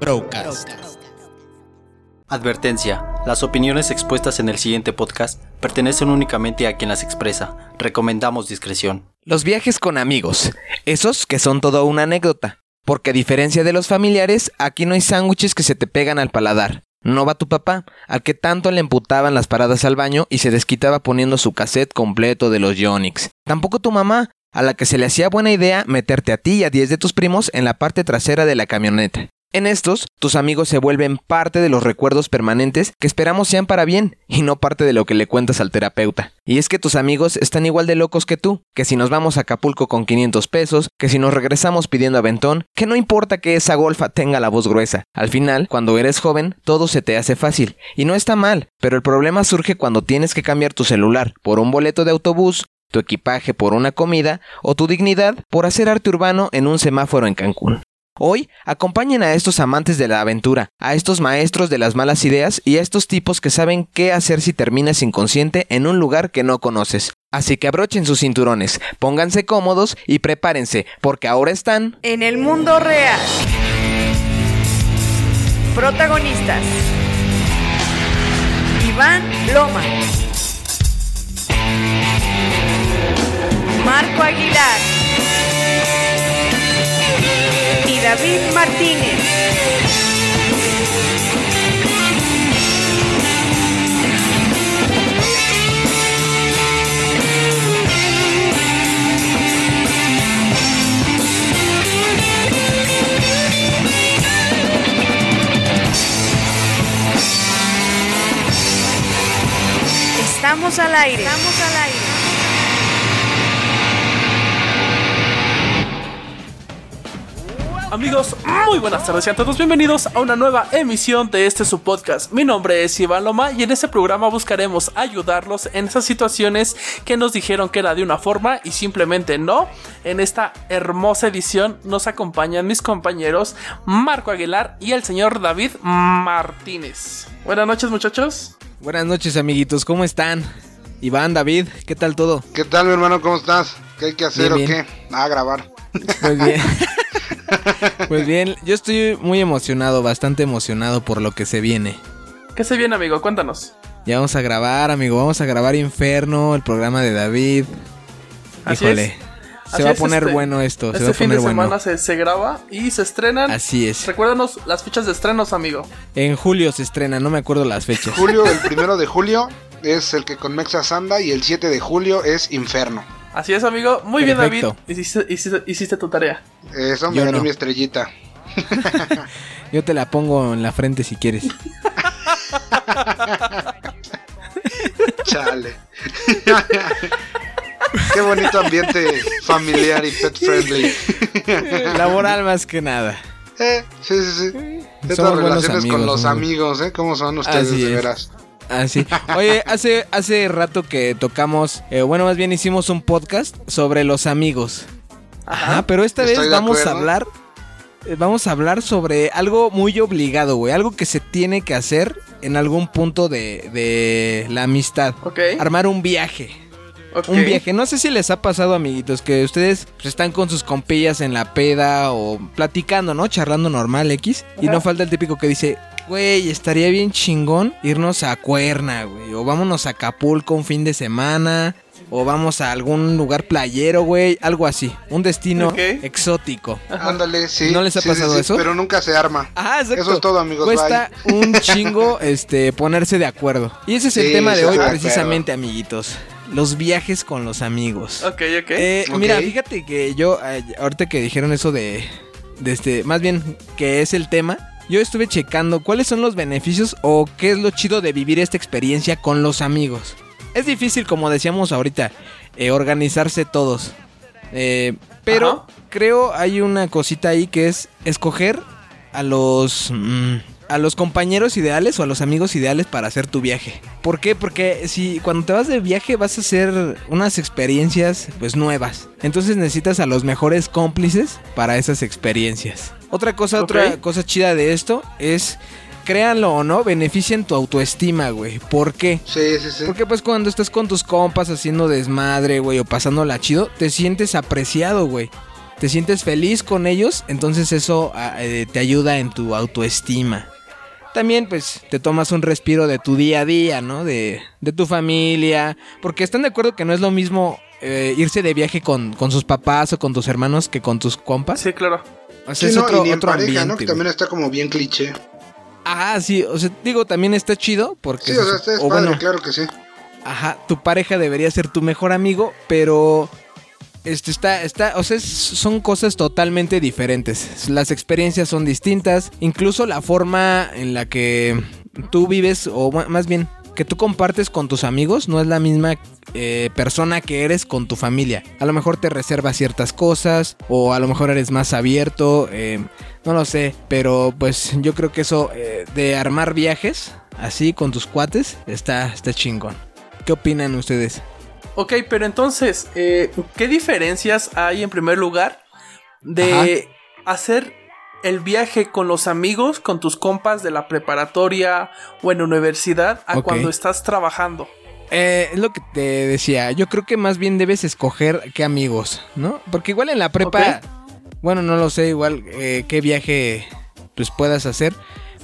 Procast. Advertencia. Las opiniones expuestas en el siguiente podcast pertenecen únicamente a quien las expresa. Recomendamos discreción. Los viajes con amigos. Esos que son toda una anécdota. Porque a diferencia de los familiares, aquí no hay sándwiches que se te pegan al paladar. No va tu papá, al que tanto le emputaban las paradas al baño y se desquitaba poniendo su cassette completo de los Yonix. Tampoco tu mamá, a la que se le hacía buena idea meterte a ti y a 10 de tus primos en la parte trasera de la camioneta. En estos, tus amigos se vuelven parte de los recuerdos permanentes que esperamos sean para bien y no parte de lo que le cuentas al terapeuta. Y es que tus amigos están igual de locos que tú, que si nos vamos a Acapulco con 500 pesos, que si nos regresamos pidiendo aventón, que no importa que esa golfa tenga la voz gruesa. Al final, cuando eres joven, todo se te hace fácil. Y no está mal, pero el problema surge cuando tienes que cambiar tu celular por un boleto de autobús, tu equipaje por una comida o tu dignidad por hacer arte urbano en un semáforo en Cancún. Hoy acompañen a estos amantes de la aventura, a estos maestros de las malas ideas y a estos tipos que saben qué hacer si terminas inconsciente en un lugar que no conoces. Así que abrochen sus cinturones, pónganse cómodos y prepárense, porque ahora están En el mundo real. Protagonistas. Iván Loma. Marco Aguilar. David Martínez. Amigos, muy buenas tardes y a todos bienvenidos a una nueva emisión de este su podcast. Mi nombre es Iván Loma y en este programa buscaremos ayudarlos en esas situaciones que nos dijeron que era de una forma y simplemente no. En esta hermosa edición nos acompañan mis compañeros Marco Aguilar y el señor David Martínez. Buenas noches muchachos. Buenas noches amiguitos, ¿cómo están? Iván, David, ¿qué tal todo? ¿Qué tal, mi hermano? ¿Cómo estás? ¿Qué hay que hacer Bien, o qué? Ah, grabar. Pues bien. pues bien, yo estoy muy emocionado, bastante emocionado por lo que se viene. ¿Qué se viene amigo? Cuéntanos. Ya vamos a grabar, amigo, vamos a grabar Inferno, el programa de David. Así Híjole. es. Se Así va a es, poner este- bueno esto, se Este va a fin poner de bueno. semana se, se graba y se estrenan. Así es. Recuérdanos las fichas de estrenos, amigo. En julio se estrena, no me acuerdo las fechas. Julio, el primero de julio es el que con Mexa Sanda y el 7 de julio es Inferno. Así es, amigo. Muy bien. David. Hiciste, hiciste- hiciste tu tarea. Eso me Yo ganó no. mi estrellita. Yo te la pongo en la frente si quieres. Chale. Qué bonito ambiente familiar y pet friendly. Laboral más que nada. Eh, sí, sí, sí. Estas relaciones con los amigos, ¿eh? ¿Cómo son ustedes Así de es. Así. Oye, hace, hace rato que tocamos, eh, bueno, más bien hicimos un podcast sobre los amigos. Ajá, pero esta vez vamos a hablar, eh, vamos a hablar sobre algo muy obligado, güey, algo que se tiene que hacer en algún punto de, de la amistad. Ok. Armar un viaje. Un viaje. No sé si les ha pasado, amiguitos, que ustedes están con sus compillas en la peda o platicando, ¿no? Charlando normal X. Y no falta el típico que dice, güey, estaría bien chingón irnos a Cuerna, güey. O vámonos a Acapulco un fin de semana. O vamos a algún lugar playero, güey. Algo así. Un destino exótico. Ándale, sí. ¿No les ha sí, pasado sí, eso? Pero nunca se arma. Ajá, exacto. Eso es todo, amigos, Cuesta un chingo este ponerse de acuerdo. Y ese es el Sí, tema de hoy, de precisamente, amiguitos. Los viajes con los amigos. Ok, ok. Eh, Ok. Mira, fíjate que yo, eh, ahorita que dijeron eso de, de este, más bien que es el tema, yo estuve checando cuáles son los beneficios o qué es lo chido de vivir esta experiencia con los amigos. Es difícil, como decíamos ahorita, eh, organizarse todos. Eh, pero Ajá. creo hay una cosita ahí que es escoger a los... mm, a los compañeros ideales o a los amigos ideales para hacer tu viaje. ¿Por qué? Porque si cuando te vas de viaje vas a hacer unas experiencias pues nuevas. Entonces necesitas a los mejores cómplices para esas experiencias. Otra cosa, otra cosa chida de esto es créanlo o no, benefician tu autoestima, güey. ¿Por qué? Sí, sí, sí. Porque pues cuando estás con tus compas haciendo desmadre, güey, o pasándola chido, te sientes apreciado, güey. te sientes feliz con ellos, entonces eso ah, eh, te ayuda en tu autoestima. También pues te tomas un respiro de tu día a día, ¿no? De, de tu familia, porque están de acuerdo que no es lo mismo eh, irse de viaje con, con sus papás o con tus hermanos que con tus compas. Sí, claro. O sea, Sí, es no, otro, y ni en otro pareja, ¿no? Que también está como bien cliché. Ah, sí, o sea, digo, también está chido porque... Sí, o sea, sup- está es padre, bueno, claro que sí. Ajá, tu pareja debería ser tu mejor amigo, pero este está está, o sea, son cosas totalmente diferentes. Las experiencias son distintas, incluso la forma en la que tú vives o más bien que tú compartes con tus amigos no es la misma eh, persona que eres con tu familia. A lo mejor te reservas ciertas cosas o a lo mejor eres más abierto, eh, no lo sé, pero pues yo creo que eso eh, de armar viajes así con tus cuates está, está chingón. ¿Qué opinan ustedes? Ok, pero entonces, eh, ¿qué diferencias hay en primer lugar de hacer el viaje con los amigos, con tus compas de la preparatoria o en la universidad a cuando estás trabajando? Eh, es lo que te decía. Yo creo que más bien debes escoger qué amigos, ¿no? Porque igual en la prepa, bueno, no lo sé, igual eh, qué viaje pues puedas hacer.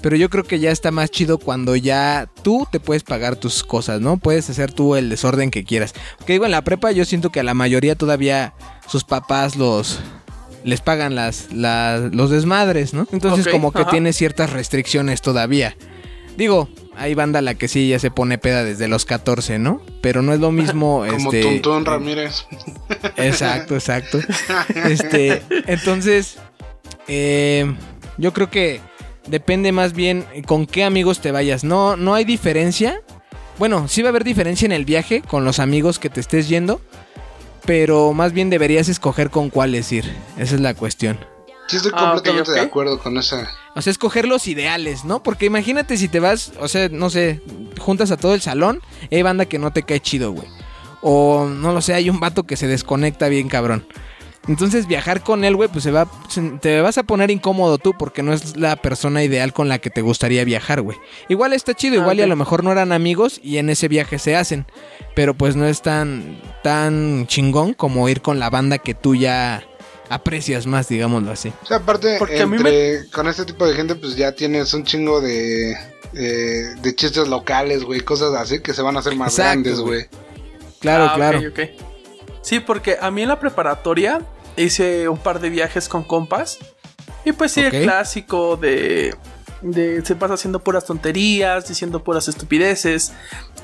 Pero yo creo que ya está más chido cuando ya tú te puedes pagar tus cosas, ¿no? Puedes hacer tú el desorden que quieras. Porque digo, en la prepa yo siento que a la mayoría todavía sus papás los les pagan las, las los desmadres, ¿no? Entonces como que ajá. tiene ciertas restricciones todavía. Digo, hay banda la que sí ya se pone peda desde los 14, ¿no? Pero no es lo mismo Como este Tuntún Ramírez. Exacto, exacto. Este, entonces, eh, yo creo que depende más bien con qué amigos te vayas. No, no hay diferencia. Bueno, sí va a haber diferencia en el viaje con los amigos que te estés yendo, pero más bien deberías escoger con cuáles ir. Esa es la cuestión. Sí, estoy Ah, completamente de acuerdo con esa. O sea, escoger los ideales, ¿no? Porque imagínate si te vas, o sea, no sé, juntas a todo el salón, y hay banda que no te cae chido, güey. O no lo sé, hay un vato que se desconecta bien cabrón. Entonces viajar con él, güey, pues se va, se- te vas a poner incómodo tú porque no es la persona ideal con la que te gustaría viajar, güey. Igual está chido, Ah, igual y a lo mejor no eran amigos y en ese viaje se hacen. Pero pues no es tan, tan chingón como ir con la banda que tú ya aprecias más, digámoslo así. O sea, aparte, Porque a mí entre, con este tipo de gente, pues ya tienes un chingo de, de chistes locales, güey, cosas así que se van a hacer más Exacto, grandes, güey. Claro, Ah, claro. Sí, porque a mí en la preparatoria hice un par de viajes con compas. Y pues sí, el clásico de, de se pasa haciendo puras tonterías, diciendo puras estupideces.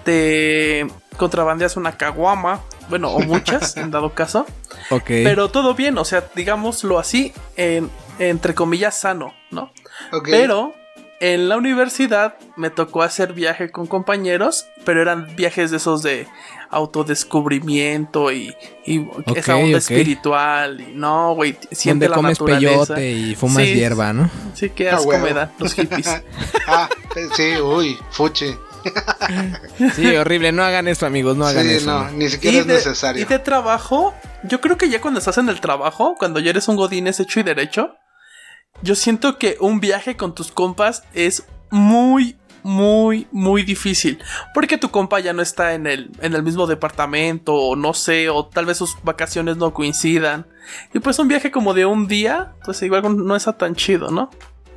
Te contrabandeas una caguama. Bueno, o muchas, en dado caso. Ok. Pero todo bien, o sea, digámoslo así, en- entre comillas sano, ¿no? Ok. Pero en la universidad me tocó hacer viaje con compañeros, pero eran viajes de esos de autodescubrimiento y, y esa onda espiritual. Y no, güey, siente Donde la comes naturaleza. peyote y fumas Sí. hierba, ¿no? Sí, qué Ah, asco me dan los hippies. ah, sí, uy, fuchi. Sí, horrible. No hagan eso, amigos. No hagan sí, eso. no, ni siquiera y, es de, necesario. y de trabajo, yo creo que ya cuando estás en el trabajo, cuando ya eres un godines hecho y derecho, yo siento que un viaje con tus compas es muy, muy, muy difícil. Porque tu compa ya no está en el, en el mismo departamento, o no sé, o tal vez sus vacaciones no coincidan. Y pues un viaje como de un día, pues igual no está tan chido, ¿no?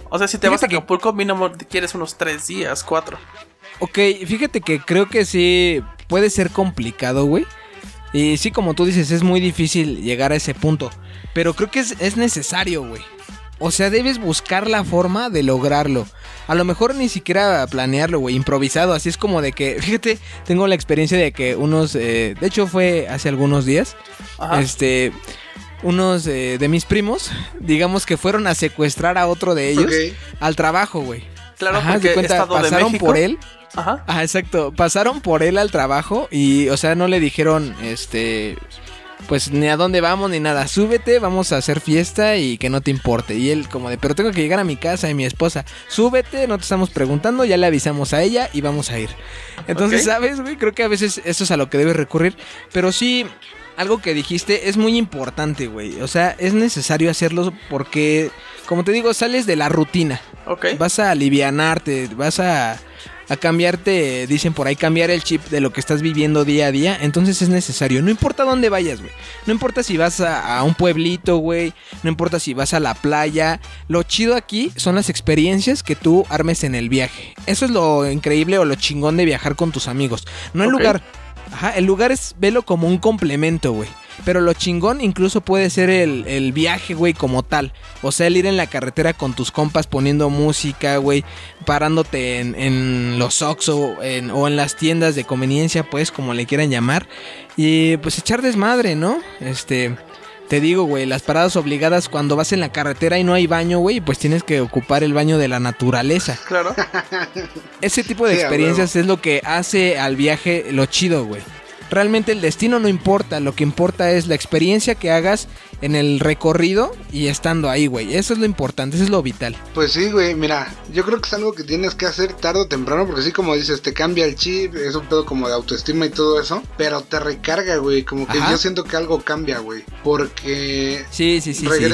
O sea, si te vas a Fíjate que- Acapulco, mínimo quieres unos tres días, cuatro. Ok, fíjate que creo que sí puede ser complicado, güey. Y sí, como tú dices, es muy difícil llegar a ese punto. Pero creo que es, es necesario, güey. O sea, debes buscar la forma de lograrlo. A lo mejor ni siquiera planearlo, güey, improvisado. Así es como de que, fíjate, tengo la experiencia de que unos, eh, de hecho fue hace algunos días, Ajá. este, unos eh, de mis primos, digamos que fueron a secuestrar a otro de ellos al trabajo, güey. claro, Ajá, porque cuenta, de pasaron por él. Ajá. Ah, exacto. Pasaron por él al trabajo y, o sea, no le dijeron, este, pues ni a dónde vamos ni nada. Súbete, vamos a hacer fiesta y que no te importe. Y él como de, pero tengo que llegar a mi casa y mi esposa. Súbete, no te estamos preguntando, ya le avisamos a ella y vamos a ir. Entonces. ¿sabes, güey? Creo que a veces eso es a lo que debes recurrir. Pero sí, algo que dijiste es muy importante, güey. O sea, es necesario hacerlo porque, como te digo, sales de la rutina Ok. vas a alivianarte, vas a, a cambiarte, dicen por ahí, cambiar el chip de lo que estás viviendo día a día, entonces es necesario. No importa dónde vayas, güey. No importa si vas a, a un pueblito, güey. No importa si vas a la playa. Lo chido aquí son las experiencias que tú armes en el viaje. Eso es lo increíble o lo chingón de viajar con tus amigos. No el lugar. Ajá, el lugar es, velo como un complemento, güey. Pero lo chingón incluso puede ser el, el viaje, güey, como tal. O sea, el ir en la carretera con tus compas poniendo música, güey. Parándote en, en los Oxxo en, o en las tiendas de conveniencia, pues, como le quieran llamar. Y pues echar desmadre, ¿no? Este... Te digo, güey, las paradas obligadas cuando vas en la carretera y no hay baño, güey, pues tienes que ocupar el baño de la naturaleza. Claro. Ese tipo de Sí, experiencias es lo que hace al viaje lo chido, güey. Realmente el destino no importa, lo que importa es la experiencia que hagas en el recorrido y estando ahí, güey. Eso es lo importante, eso es lo vital. Pues sí, güey, mira, yo creo que es algo que tienes que hacer tarde o temprano, porque sí, como dices, te cambia el chip, es un pedo como de autoestima y todo eso, pero te recarga, güey, como que Ajá. yo siento que algo cambia, güey, porque Sí, sí, sí, sí.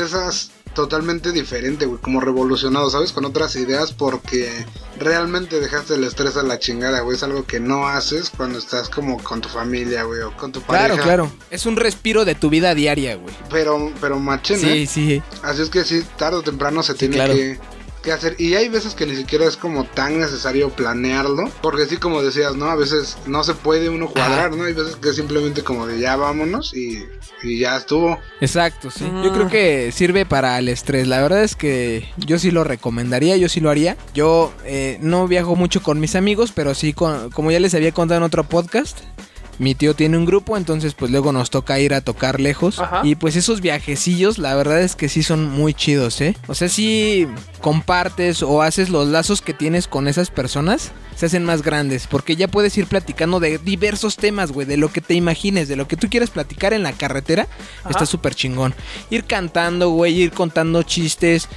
Totalmente diferente, güey, como revolucionado, ¿sabes? Con otras ideas, porque realmente dejaste el estrés a la chingada, güey, es algo que no haces cuando estás como con tu familia, güey, o con tu pareja. Claro, claro. Es un respiro de tu vida diaria, güey. Pero, pero machín, Sí, ¿eh? sí. Así es que sí, tarde o temprano se tiene claro. que, que hacer. Y hay veces que ni siquiera es como tan necesario planearlo. Porque sí, como decías, ¿no? A veces no se puede uno cuadrar, ¿no? Hay veces que simplemente como de ya vámonos y, y ya estuvo. Exacto, sí. Yo creo que sirve para el estrés. La verdad es que yo sí lo recomendaría, yo sí lo haría. Yo eh, no viajo mucho con mis amigos, pero sí, con, como ya les había contado en otro podcast. Mi tío tiene un grupo, entonces pues luego nos toca ir a tocar lejos. Ajá. Y pues esos viajecillos, la verdad es que sí son muy chidos, ¿eh? O sea, si compartes o haces los lazos que tienes con esas personas, se hacen más grandes. Porque ya puedes ir platicando de diversos temas, güey. De lo que te imagines, de lo que tú quieras platicar en la carretera. Ajá. Está súper chingón. Ir cantando, güey, ir contando chistes.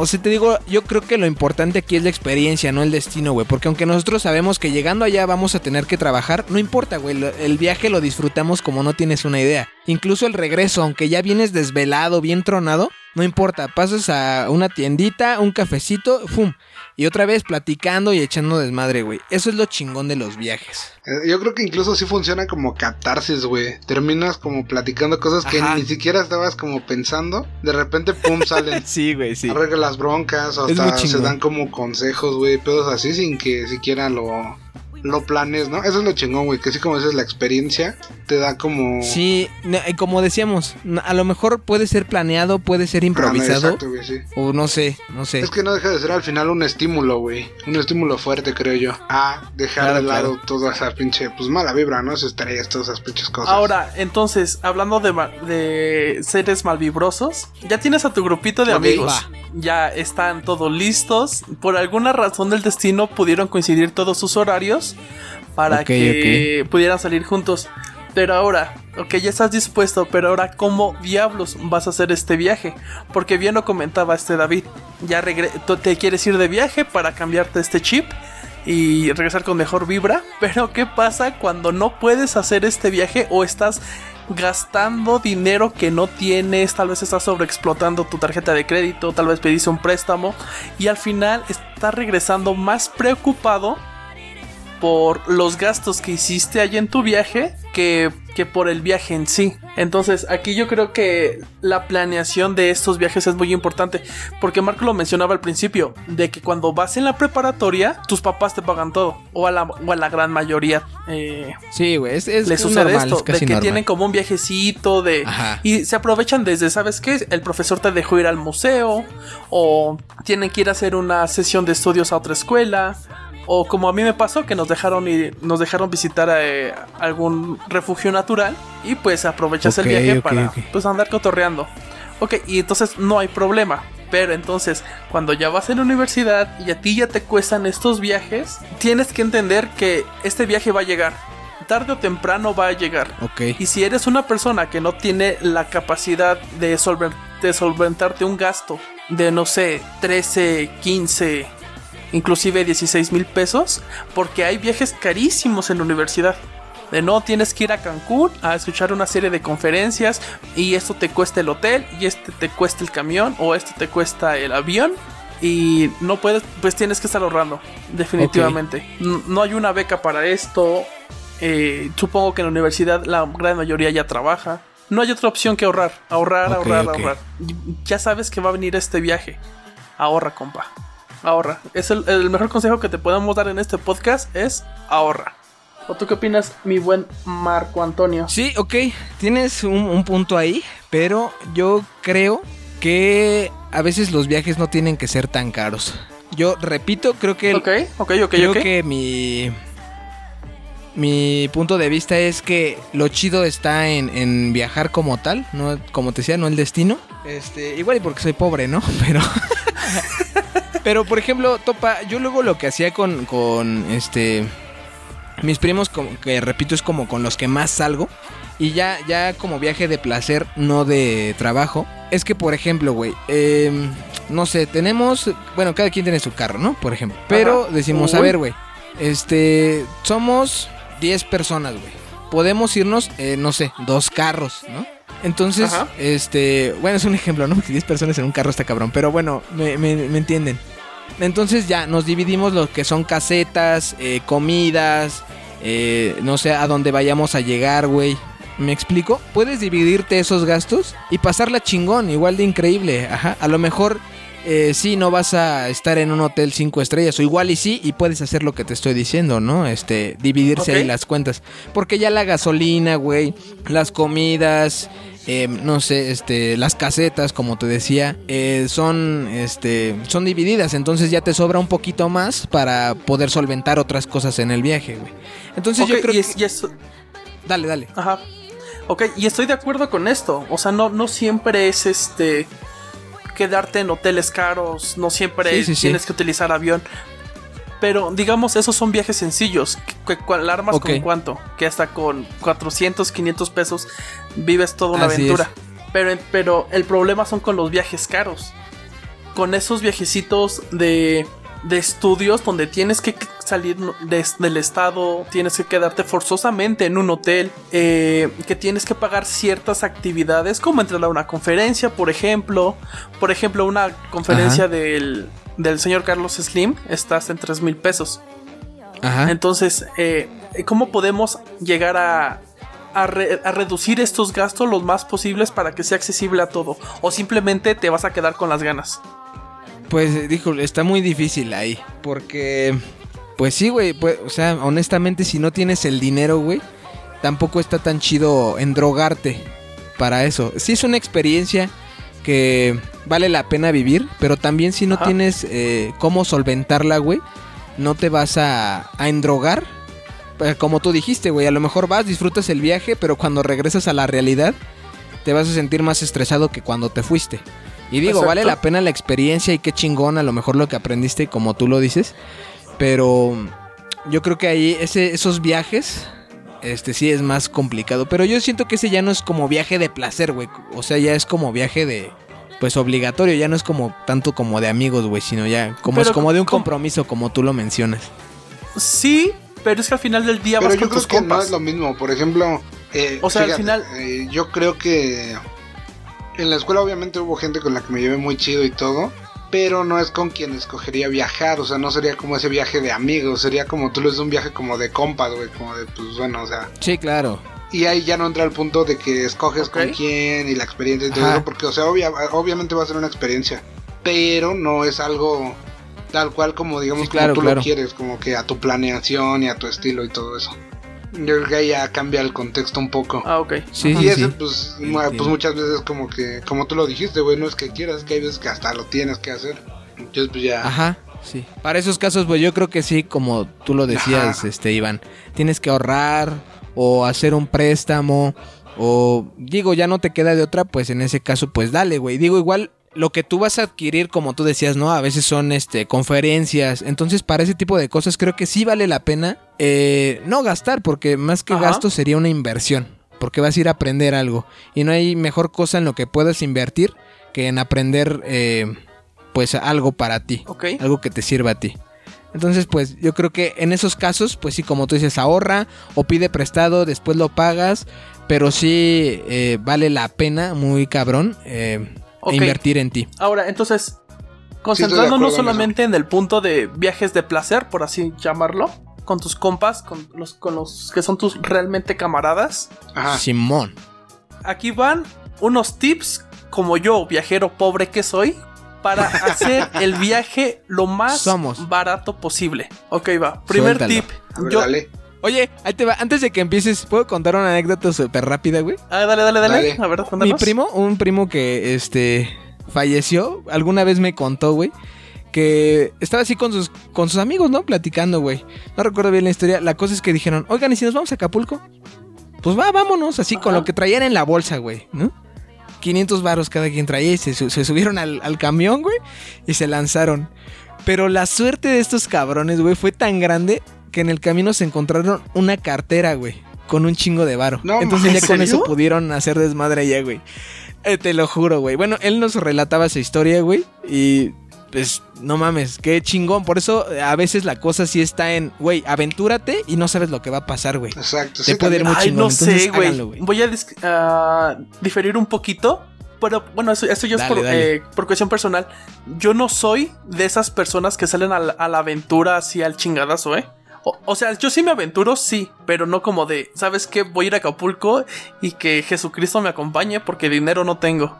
O sea, te digo, yo creo que lo importante aquí es la experiencia, no el destino, güey. Porque aunque nosotros sabemos que llegando allá vamos a tener que trabajar, no importa, güey. El viaje lo disfrutamos como no tienes una idea. Incluso el regreso, aunque ya vienes desvelado, bien tronado, no importa. Pasas a una tiendita, un cafecito, ¡fum! Y otra vez platicando y echando desmadre, güey. Eso es lo chingón de los viajes. Eh, Yo creo que incluso sí funciona como catarsis, güey. Terminas como platicando cosas que Ajá. ni siquiera estabas como pensando. De repente, pum, salen. Sí, güey, sí. Arregla las broncas, o hasta se dan como consejos, güey, pedos así sin que siquiera lo, lo planes, ¿no? Eso es lo chingón, güey, que sí como dices, la experiencia te da como... Sí, no, y como decíamos, a lo mejor puede ser planeado, puede ser Ah, no, improvisado. exacto, güey, sí. o no sé, no sé. Es que no deja de ser al final un estímulo, güey. Un estímulo fuerte, creo yo. A dejar Claro, de lado claro. toda esa pinche, pues mala vibra, ¿no? Esas estrellas, todas esas pinches cosas. Ahora, entonces, hablando de, ma- de seres malvibrosos, ya tienes a tu grupito de amigos. va. Ya están todos listos. Por alguna razón del destino pudieron coincidir todos sus horarios para que pudieran salir juntos. Pero ahora, ok, ya estás dispuesto, pero ahora, ¿cómo diablos vas a hacer este viaje? Porque bien lo comentaba este David, ya te quieres ir de viaje para cambiarte este chip y regresar con mejor vibra. Pero ¿qué pasa cuando no puedes hacer este viaje o estás gastando dinero que no tienes? Tal vez estás sobreexplotando tu tarjeta de crédito, tal vez pediste un préstamo y al final estás regresando más preocupado por los gastos que hiciste allá en tu viaje que, que por el viaje en sí. Entonces aquí yo creo que la planeación de estos viajes es muy importante porque Marco lo mencionaba al principio de que cuando vas en la preparatoria tus papás te pagan todo o a la, o a la gran mayoría eh, Sí, güey, es, es le es sucede normal, esto es de que normal. tienen como un viajecito de Ajá. y se aprovechan desde sabes qué el profesor te dejó ir al museo o tienen que ir a hacer una sesión de estudios a otra escuela o como a mí me pasó que nos dejaron ir, nos dejaron visitar eh, algún refugio natural y pues aprovechas el viaje para pues andar cotorreando. Ok, y entonces no hay problema. Pero entonces, cuando ya vas en la universidad y a ti ya te cuestan estos viajes, tienes que entender que este viaje va a llegar. Tarde o temprano va a llegar. Ok. Y si eres una persona que no tiene la capacidad de, de solventarte un gasto de, no sé, 13, 15, inclusive 16 mil pesos, porque hay viajes carísimos en la universidad. De no tienes que ir a Cancún a escuchar una serie de conferencias y esto te cuesta el hotel y este te cuesta el camión o esto te cuesta el avión y no puedes, pues tienes que estar ahorrando, definitivamente. No hay una beca para esto. eh, supongo que en la universidad la gran mayoría ya trabaja. No hay otra opción que ahorrar, ahorrar, ahorrar, ahorrar. Ya sabes que va a venir este viaje. Ahorra, compa. Ahorra. Es el, el mejor consejo que te podemos dar en este podcast es ahorra. ¿O tú qué opinas, mi buen Marco Antonio? Sí, ok, tienes un, un punto ahí, pero yo creo que a veces los viajes no tienen que ser tan caros. Yo repito, creo que el- Ok, ok, ok, creo que mi mi punto de vista es que lo chido está en, en viajar como tal, no como te decía, no el destino. Este, igual y porque soy pobre, ¿no? Pero Pero por ejemplo, Topa, yo luego lo que hacía con con este mis primos como que repito es como con los que más salgo y ya ya como viaje de placer, no de trabajo. Es que por ejemplo, güey, em, no sé, tenemos, bueno, cada quien tiene su carro, ¿no? Por ejemplo. Pero Ajá. decimos, a ver, güey, este, somos 10 personas, güey. Podemos irnos, eh, no sé, dos carros, ¿no? Entonces, Ajá. este, bueno, es un ejemplo, ¿no? Porque 10 personas en un carro está cabrón, pero bueno, me, me- me entienden. Entonces ya nos dividimos lo que son casetas, eh, comidas, eh, no sé a dónde vayamos a llegar, güey. ¿Me explico? Puedes dividirte esos gastos y pasarla chingón, igual de increíble. Ajá. A lo mejor eh, sí no vas a estar en un hotel cinco estrellas, o igual y sí, y puedes hacer lo que te estoy diciendo, ¿no? Este, dividirse ahí las cuentas. Porque ya la gasolina, güey, las comidas, eh, no sé, este, las casetas, como te decía, eh, son, este, son divididas, entonces ya te sobra un poquito más para poder solventar otras cosas en el viaje, güey. Entonces yo creo y es- que... y es- Dale, dale. Ajá. Ok, y estoy de acuerdo con esto. O sea, no, no siempre es este quedarte en hoteles caros, no siempre Sí, sí, sí. tienes que utilizar avión. Pero digamos, esos son viajes sencillos. La armas con cuánto? Que hasta con 400, 500 pesos vives toda una Así aventura. Pero, pero el problema son con los viajes caros. Con esos viajecitos de, de estudios donde tienes que salir de- del estado, tienes que quedarte forzosamente en un hotel, eh, que tienes que pagar ciertas actividades, como entrar a una conferencia, por ejemplo. Por ejemplo, una conferencia del, del señor Carlos Slim está hasta en 3 mil pesos. Ajá. Entonces, eh, ¿cómo podemos llegar a, a, re- a reducir estos gastos los más posibles para que sea accesible a todo? O simplemente te vas a quedar con las ganas. Pues eh, dijo, está muy difícil ahí. Porque, pues sí, güey. pues, o sea, honestamente, si no tienes el dinero, güey, tampoco está tan chido endrogarte para eso. Sí es una experiencia que vale la pena vivir, pero también si no Ajá. tienes eh, cómo solventarla, güey, no te vas a, a endrogar. Eh, Como tú dijiste, güey, a lo mejor vas, disfrutas el viaje, pero cuando regresas a la realidad, te vas a sentir más estresado que cuando te fuiste. Y digo, Exacto. vale la pena la experiencia y qué chingón a lo mejor lo que aprendiste como tú lo dices. Pero yo creo que ahí ese, esos viajes, este sí es más complicado. Pero yo siento que ese ya no es como viaje de placer, güey. O sea, ya es como viaje de, pues obligatorio. Ya no es como tanto como de amigos, güey, sino ya como es como de un compromiso, como tú lo mencionas. Sí, pero es que al final del día Pero vas yo con creo tus que no compas. es lo mismo. Por ejemplo, eh, O sea, al final- eh, yo creo que en la escuela obviamente hubo gente con la que me llevé muy chido y todo. Pero no es con quien escogería viajar, o sea, no sería como ese viaje de amigos, sería como tú lo dices, un viaje como de compas, güey, como de, pues bueno, o sea, Sí, claro. y ahí ya no entra el punto de que escoges con quién y la experiencia y todo eso, porque, o sea, obvia- obviamente va a ser una experiencia, pero no es algo tal cual como, digamos, Sí, claro, como tú claro. lo quieres, como que a tu planeación y a tu estilo y todo eso. Yo creo que ahí ya cambia el contexto un poco. Ah, ok. Sí, y sí, ese, sí. pues, mu- pues muchas veces como que, como tú lo dijiste, güey, no es que quieras, que hay veces que hasta lo tienes que hacer. Entonces, pues ya... Ajá, sí. Para esos casos, pues yo creo que sí, como tú lo decías, Ajá. este Iván, tienes que ahorrar o hacer un préstamo o digo, ya no te queda de otra, pues en ese caso pues dale, güey. Digo, igual lo que tú vas a adquirir, como tú decías, ¿no? A veces son este conferencias. Entonces, para ese tipo de cosas creo que sí vale la pena eh, no gastar, porque más que Ajá. gasto sería una inversión. Porque vas a ir a aprender algo. Y no hay mejor cosa en lo que puedas invertir que en aprender eh, pues algo para ti Ok. algo que te sirva a ti. Entonces, pues yo creo que en esos casos, pues sí, como tú dices, ahorra o pide prestado, después lo pagas, pero sí eh, vale la pena, muy cabrón, eh, Ok. invertir en ti. Ahora, entonces, concentrándonos solamente en el punto de viajes de placer, por así llamarlo, con tus compas, con los, con los que son tus realmente camaradas. Ajá. Simón. Aquí van unos tips, como yo, viajero pobre que soy, para hacer el viaje lo más Somos. barato posible. Ok, va. Primer Suéltalo. tip. Ver, Yo, dale. Oye, ahí te va. Antes de que empieces, ¿puedo contar una anécdota súper rápida, güey? Ah, dale, dale, dale. Dale. A ver, Mi primo, un primo que este falleció, alguna vez me contó, güey, que estaba así con sus con sus amigos, ¿no? Platicando, güey. No recuerdo bien la historia. La cosa es que dijeron, "Oigan, ¿y si nos vamos a Acapulco?" Pues va, vámonos, así con lo que traían en la bolsa, güey, ¿no? 500 varos cada quien traía y se, se subieron al, al camión, güey, y se lanzaron. Pero la suerte de estos cabrones, güey, fue tan grande que en el camino se encontraron una cartera, güey, con un chingo de varo. No, Entonces ¿en ya con serio? eso pudieron hacer desmadre allá, güey. Eh, te lo juro, güey. Bueno, él nos relataba esa historia, güey, y pues no mames, qué chingón. Por eso a veces la cosa sí está en, güey, aventúrate y no sabes lo que va a pasar, güey. Exacto. Te sí, puede ir muy Ay, chingón, no entonces sé, güey. Voy a ah, diferir un poquito. Pero bueno, eso, eso ya es por, eh, por cuestión personal. Yo no soy de esas personas que salen a la, a la aventura así al chingadazo, ¿eh? O, o sea, yo sí me aventuro, sí, pero no como de, ¿sabes qué? Voy a ir a Acapulco y que Jesucristo me acompañe porque dinero no tengo.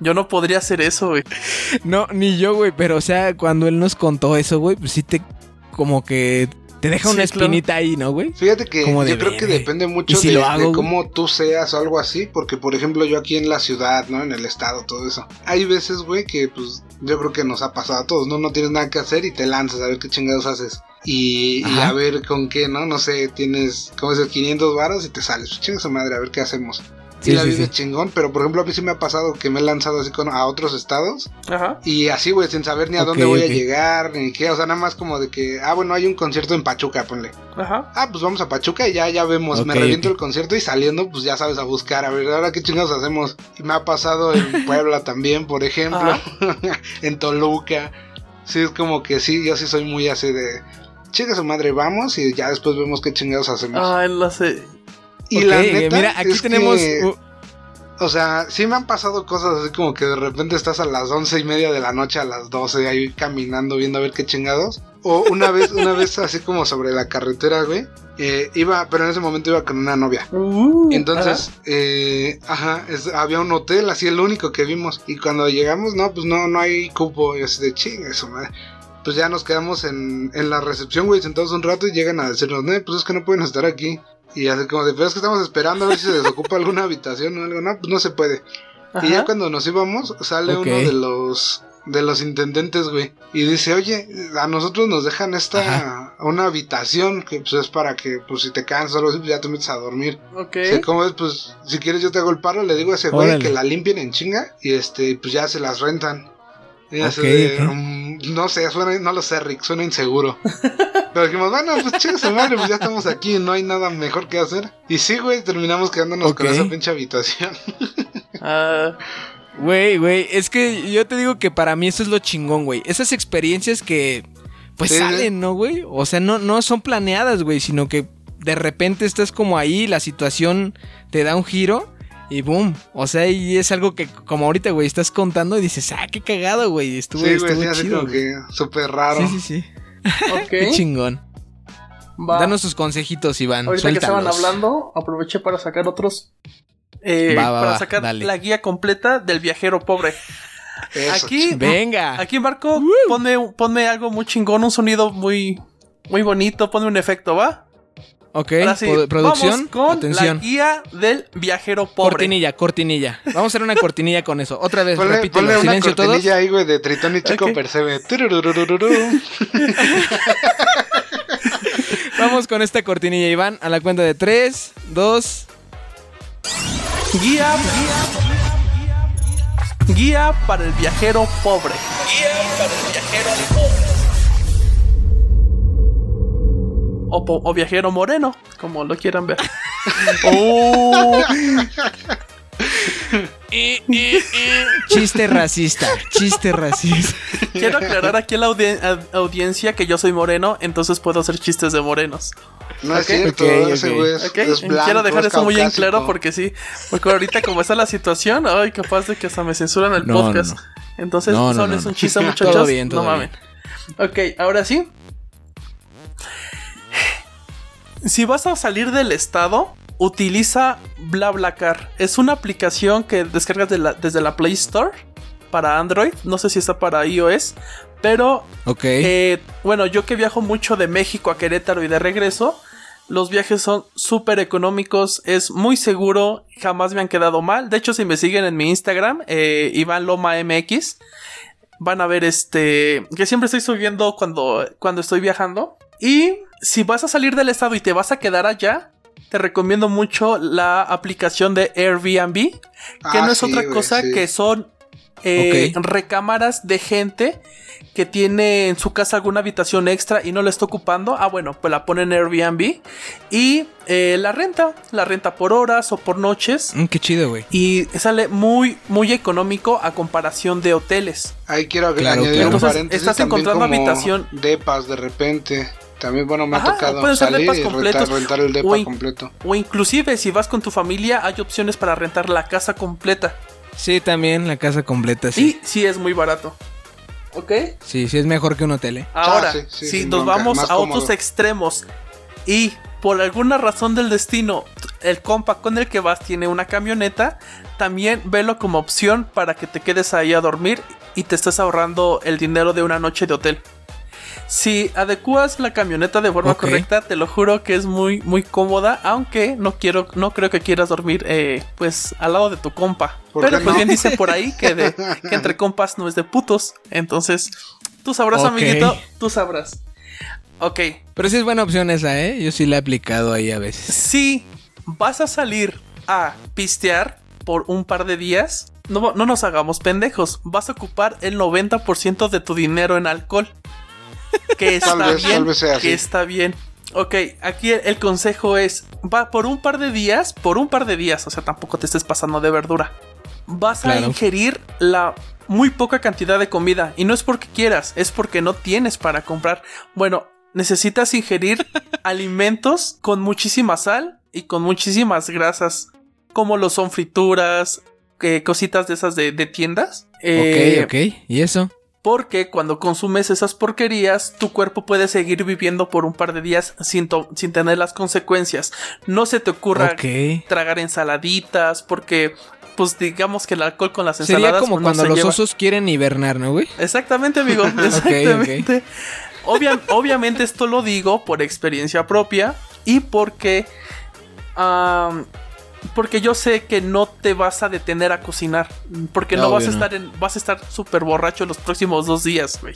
Yo no podría hacer eso, güey. No, ni yo, güey, pero o sea, cuando él nos contó eso, güey, pues sí te como que te deja Sí, una claro. espinita ahí, ¿no, güey? Fíjate que Como yo creo que depende mucho ¿Y si de, lo hago, de güey? cómo tú seas o algo así, porque por ejemplo yo aquí en la ciudad, ¿no? En el estado, todo eso. Hay veces, güey, que pues yo creo que nos ha pasado a todos, ¿no? No tienes nada que hacer y te lanzas a ver qué chingados haces. Y, a ver con qué, ¿no? No sé, tienes, como dices, 500 varos y te sales. Pues chinga su madre, a ver qué hacemos. Sí, y la sí, vida sí. es chingón, pero por ejemplo a mí sí me ha pasado que me he lanzado así con, a otros estados Ajá. y así, güey, sin saber ni a dónde voy a llegar, ni qué, o sea, nada más como de que, ah, bueno, hay un concierto en Pachuca, ponle. Ajá. Ah, pues vamos a Pachuca y ya, ya vemos. me reviento el concierto y saliendo, pues ya sabes a buscar. A ver, ahora qué chingados hacemos. Y me ha pasado en Puebla también, por ejemplo. en Toluca. Sí, es como que sí, yo sí soy muy así de. Chica su madre, vamos y ya después vemos qué chingados hacemos. Ah, lo sé. y Ok, la neta, mira, aquí es tenemos que, o sea, sí me han pasado cosas así como que de repente estás a las once y media de la noche a las 12 ahí caminando viendo a ver qué chingados. O una vez, una vez así como sobre la carretera, güey. eh, iba, pero en ese momento iba con una novia. Uh, Entonces, eh, ajá, es- había un hotel, así el único que vimos. Y cuando llegamos, no, pues no, no hay cupo. Y así de chinga, eso, madre. Pues ya nos quedamos en, en la recepción, güey, sentados un rato y llegan a decirnos, no, pues es que no pueden estar aquí. Y así como de, pero es que estamos esperando a ver si se desocupa alguna habitación o algo. No, pues no se puede. ajá. Y ya cuando nos íbamos, sale uno de los de los intendentes, güey. Y dice, oye, a nosotros nos dejan esta, Ajá. una habitación que pues es para que, pues si te cansas o algo así, pues ya te metes a dormir. Ok. Sí, ¿Cómo es? Pues si quieres yo te hago el paro, le digo a ese güey que la limpien en chinga y este, pues ya se las rentan. Y no sé, suena, no lo sé, Rick, suena inseguro. Pero dijimos, bueno, pues chinga su madre, pues ya estamos aquí, no hay nada mejor que hacer. Y sí, güey, terminamos quedándonos con esa pinche habitación. Ah, Güey, güey, es que yo te digo que para mí eso es lo chingón, güey. Esas experiencias que pues Sí, salen, ¿no, güey? O sea, no, no son planeadas, güey, sino que de repente estás como ahí, la situación te da un giro y boom. O sea, y es algo que como ahorita, güey, estás contando y dices, ah, qué cagado, güey. Estuvo, sí, güey, estuvo sí, así chido. como güey. que súper raro. Sí, sí, sí. Qué chingón. Va. Danos tus consejitos, Iván. Ahorita que estaban hablando, aproveché para sacar otros. eh, Va, va, para sacar dale. la guía completa del viajero pobre. Eso, Aquí, Venga. aquí Marco, ponme, ponme algo muy chingón, un sonido muy, muy bonito, ponme un efecto, ¿va? Ok, Ahora sí, pro- producción, vamos con atención. la guía del viajero pobre. Cortinilla, cortinilla. Vamos a hacer una cortinilla con eso. Otra vez, Ponle, repítelo. ponle una Silencio todos. cortinilla ahí, güey, de Tritón y Chico Ok. Percebe. Vamos con esta cortinilla, Iván, a la cuenta de 3, 2. Guía, guía, guía para el viajero pobre. Guía para el viajero pobre. O, po- o viajero moreno, como lo quieran ver. oh, Chiste racista, chiste racista. quiero aclarar aquí a la audi- a- audiencia que yo soy moreno, entonces puedo hacer chistes de morenos. No es Ok. cierto, Ok, ese es, es blanco, quiero dejar es eso muy en claro porque sí, porque ahorita como está la situación, ay, capaz de que hasta me censuran el No, podcast. no. Entonces, No, no, solo no, es un chiste, Todo muchachos. bien, todo no mamen. Ok, ahora sí. Si vas a salir del estado, utiliza BlaBlaCar. Es una aplicación que descargas de la- desde la Play Store para Android. No sé si está para iOS. Pero Ok. eh, bueno, yo que viajo mucho de México a Querétaro y de regreso, los viajes son súper económicos, es muy seguro, jamás me han quedado mal. De hecho, si me siguen en mi Instagram, eh, Iván Loma MX, van a ver este que siempre estoy subiendo cuando, cuando estoy viajando. Y si vas a salir del estado y te vas a quedar allá, te recomiendo mucho la aplicación de Airbnb, que Ah, no es sí, otra cosa sí. que son eh, recámaras de gente que tiene en su casa alguna habitación extra y no la está ocupando. Ah, bueno, pues la pone en Airbnb y eh, la renta, la renta por horas o por noches. Mm, qué chido, güey. Y sale muy, muy económico a comparación de hoteles. Ahí quiero Claro, añadir claro. un Entonces, paréntesis. estás encontrando como habitación- Depas de repente. También, bueno, me Ajá, ha tocado salir y rentar, rentar el depa O in- completo. O inclusive si vas con tu familia hay opciones para rentar la casa completa. Sí, también la casa completa, sí. Y sí es muy barato. ¿Ok? Sí, sí es mejor que un hotel, ¿eh? Ahora, Ah, sí, sí, si nos bronca, vamos a cómodo. otros extremos y por alguna razón del destino el compa con el que vas tiene una camioneta, también velo como opción para que te quedes ahí a dormir y te estés ahorrando el dinero de una noche de hotel. Si adecuas la camioneta de forma correcta, te lo juro que es muy muy cómoda, aunque no quiero no creo que quieras dormir eh, pues al lado de tu compa. ¿Por Pero pues no? bien dice por ahí que, de- que entre compas no es de putos, entonces tú sabrás amiguito, tú sabrás. Ok, Pero sí es buena opción esa, ¿eh? Yo sí la he aplicado ahí a veces. si vas a salir a pistear por un par de días, no, no nos hagamos pendejos. Vas a ocupar el 90% de tu dinero en alcohol. Que está Tal vez- bien. tal vez sea así. Que está bien. Ok, aquí el, el consejo es: va por un par de días, por un par de días, o sea, tampoco te estés pasando de verdura. Vas a ingerir la muy poca cantidad de comida. Y no es porque quieras, es porque no tienes para comprar. Bueno, necesitas ingerir alimentos con muchísima sal y con muchísimas grasas, como lo son frituras, que cositas de esas de, de tiendas. Eh, ok, ok. ¿Y eso? Porque cuando consumes esas porquerías, tu cuerpo puede seguir viviendo por un par de días sin, sin tener las consecuencias. No se te ocurra tragar ensaladitas, porque, pues digamos que el alcohol con las Sería ensaladas. como pues, no cuando se los lleva. osos quieren hibernar, ¿no, güey? Exactamente, amigo. Exactamente. Obvia- obviamente esto lo digo por experiencia propia y porque... porque yo sé que no te vas a detener a cocinar. Porque no vas a estar en, vas a estar súper borracho los próximos dos días, güey.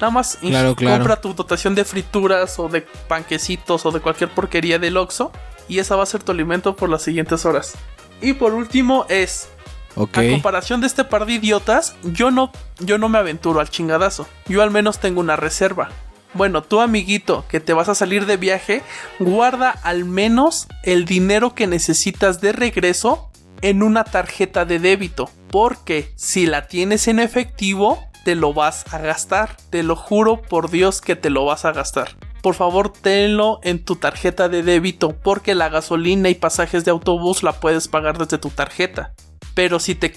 Nada más Claro, claro. compra tu dotación de frituras o de panquecitos o de cualquier porquería del Oxxo. Y esa va a ser tu alimento por las siguientes horas. Y por último es a comparación de este par de idiotas, yo no, yo no me aventuro al chingadazo. Yo al menos tengo una reserva. Bueno, tú amiguito que te vas a salir de viaje, guarda al menos el dinero que necesitas de regreso en una tarjeta de débito. Porque si la tienes en efectivo, te lo vas a gastar. Te lo juro por Dios que te lo vas a gastar. Por favor, tenlo en tu tarjeta de débito porque la gasolina y pasajes de autobús la puedes pagar desde tu tarjeta. Pero si te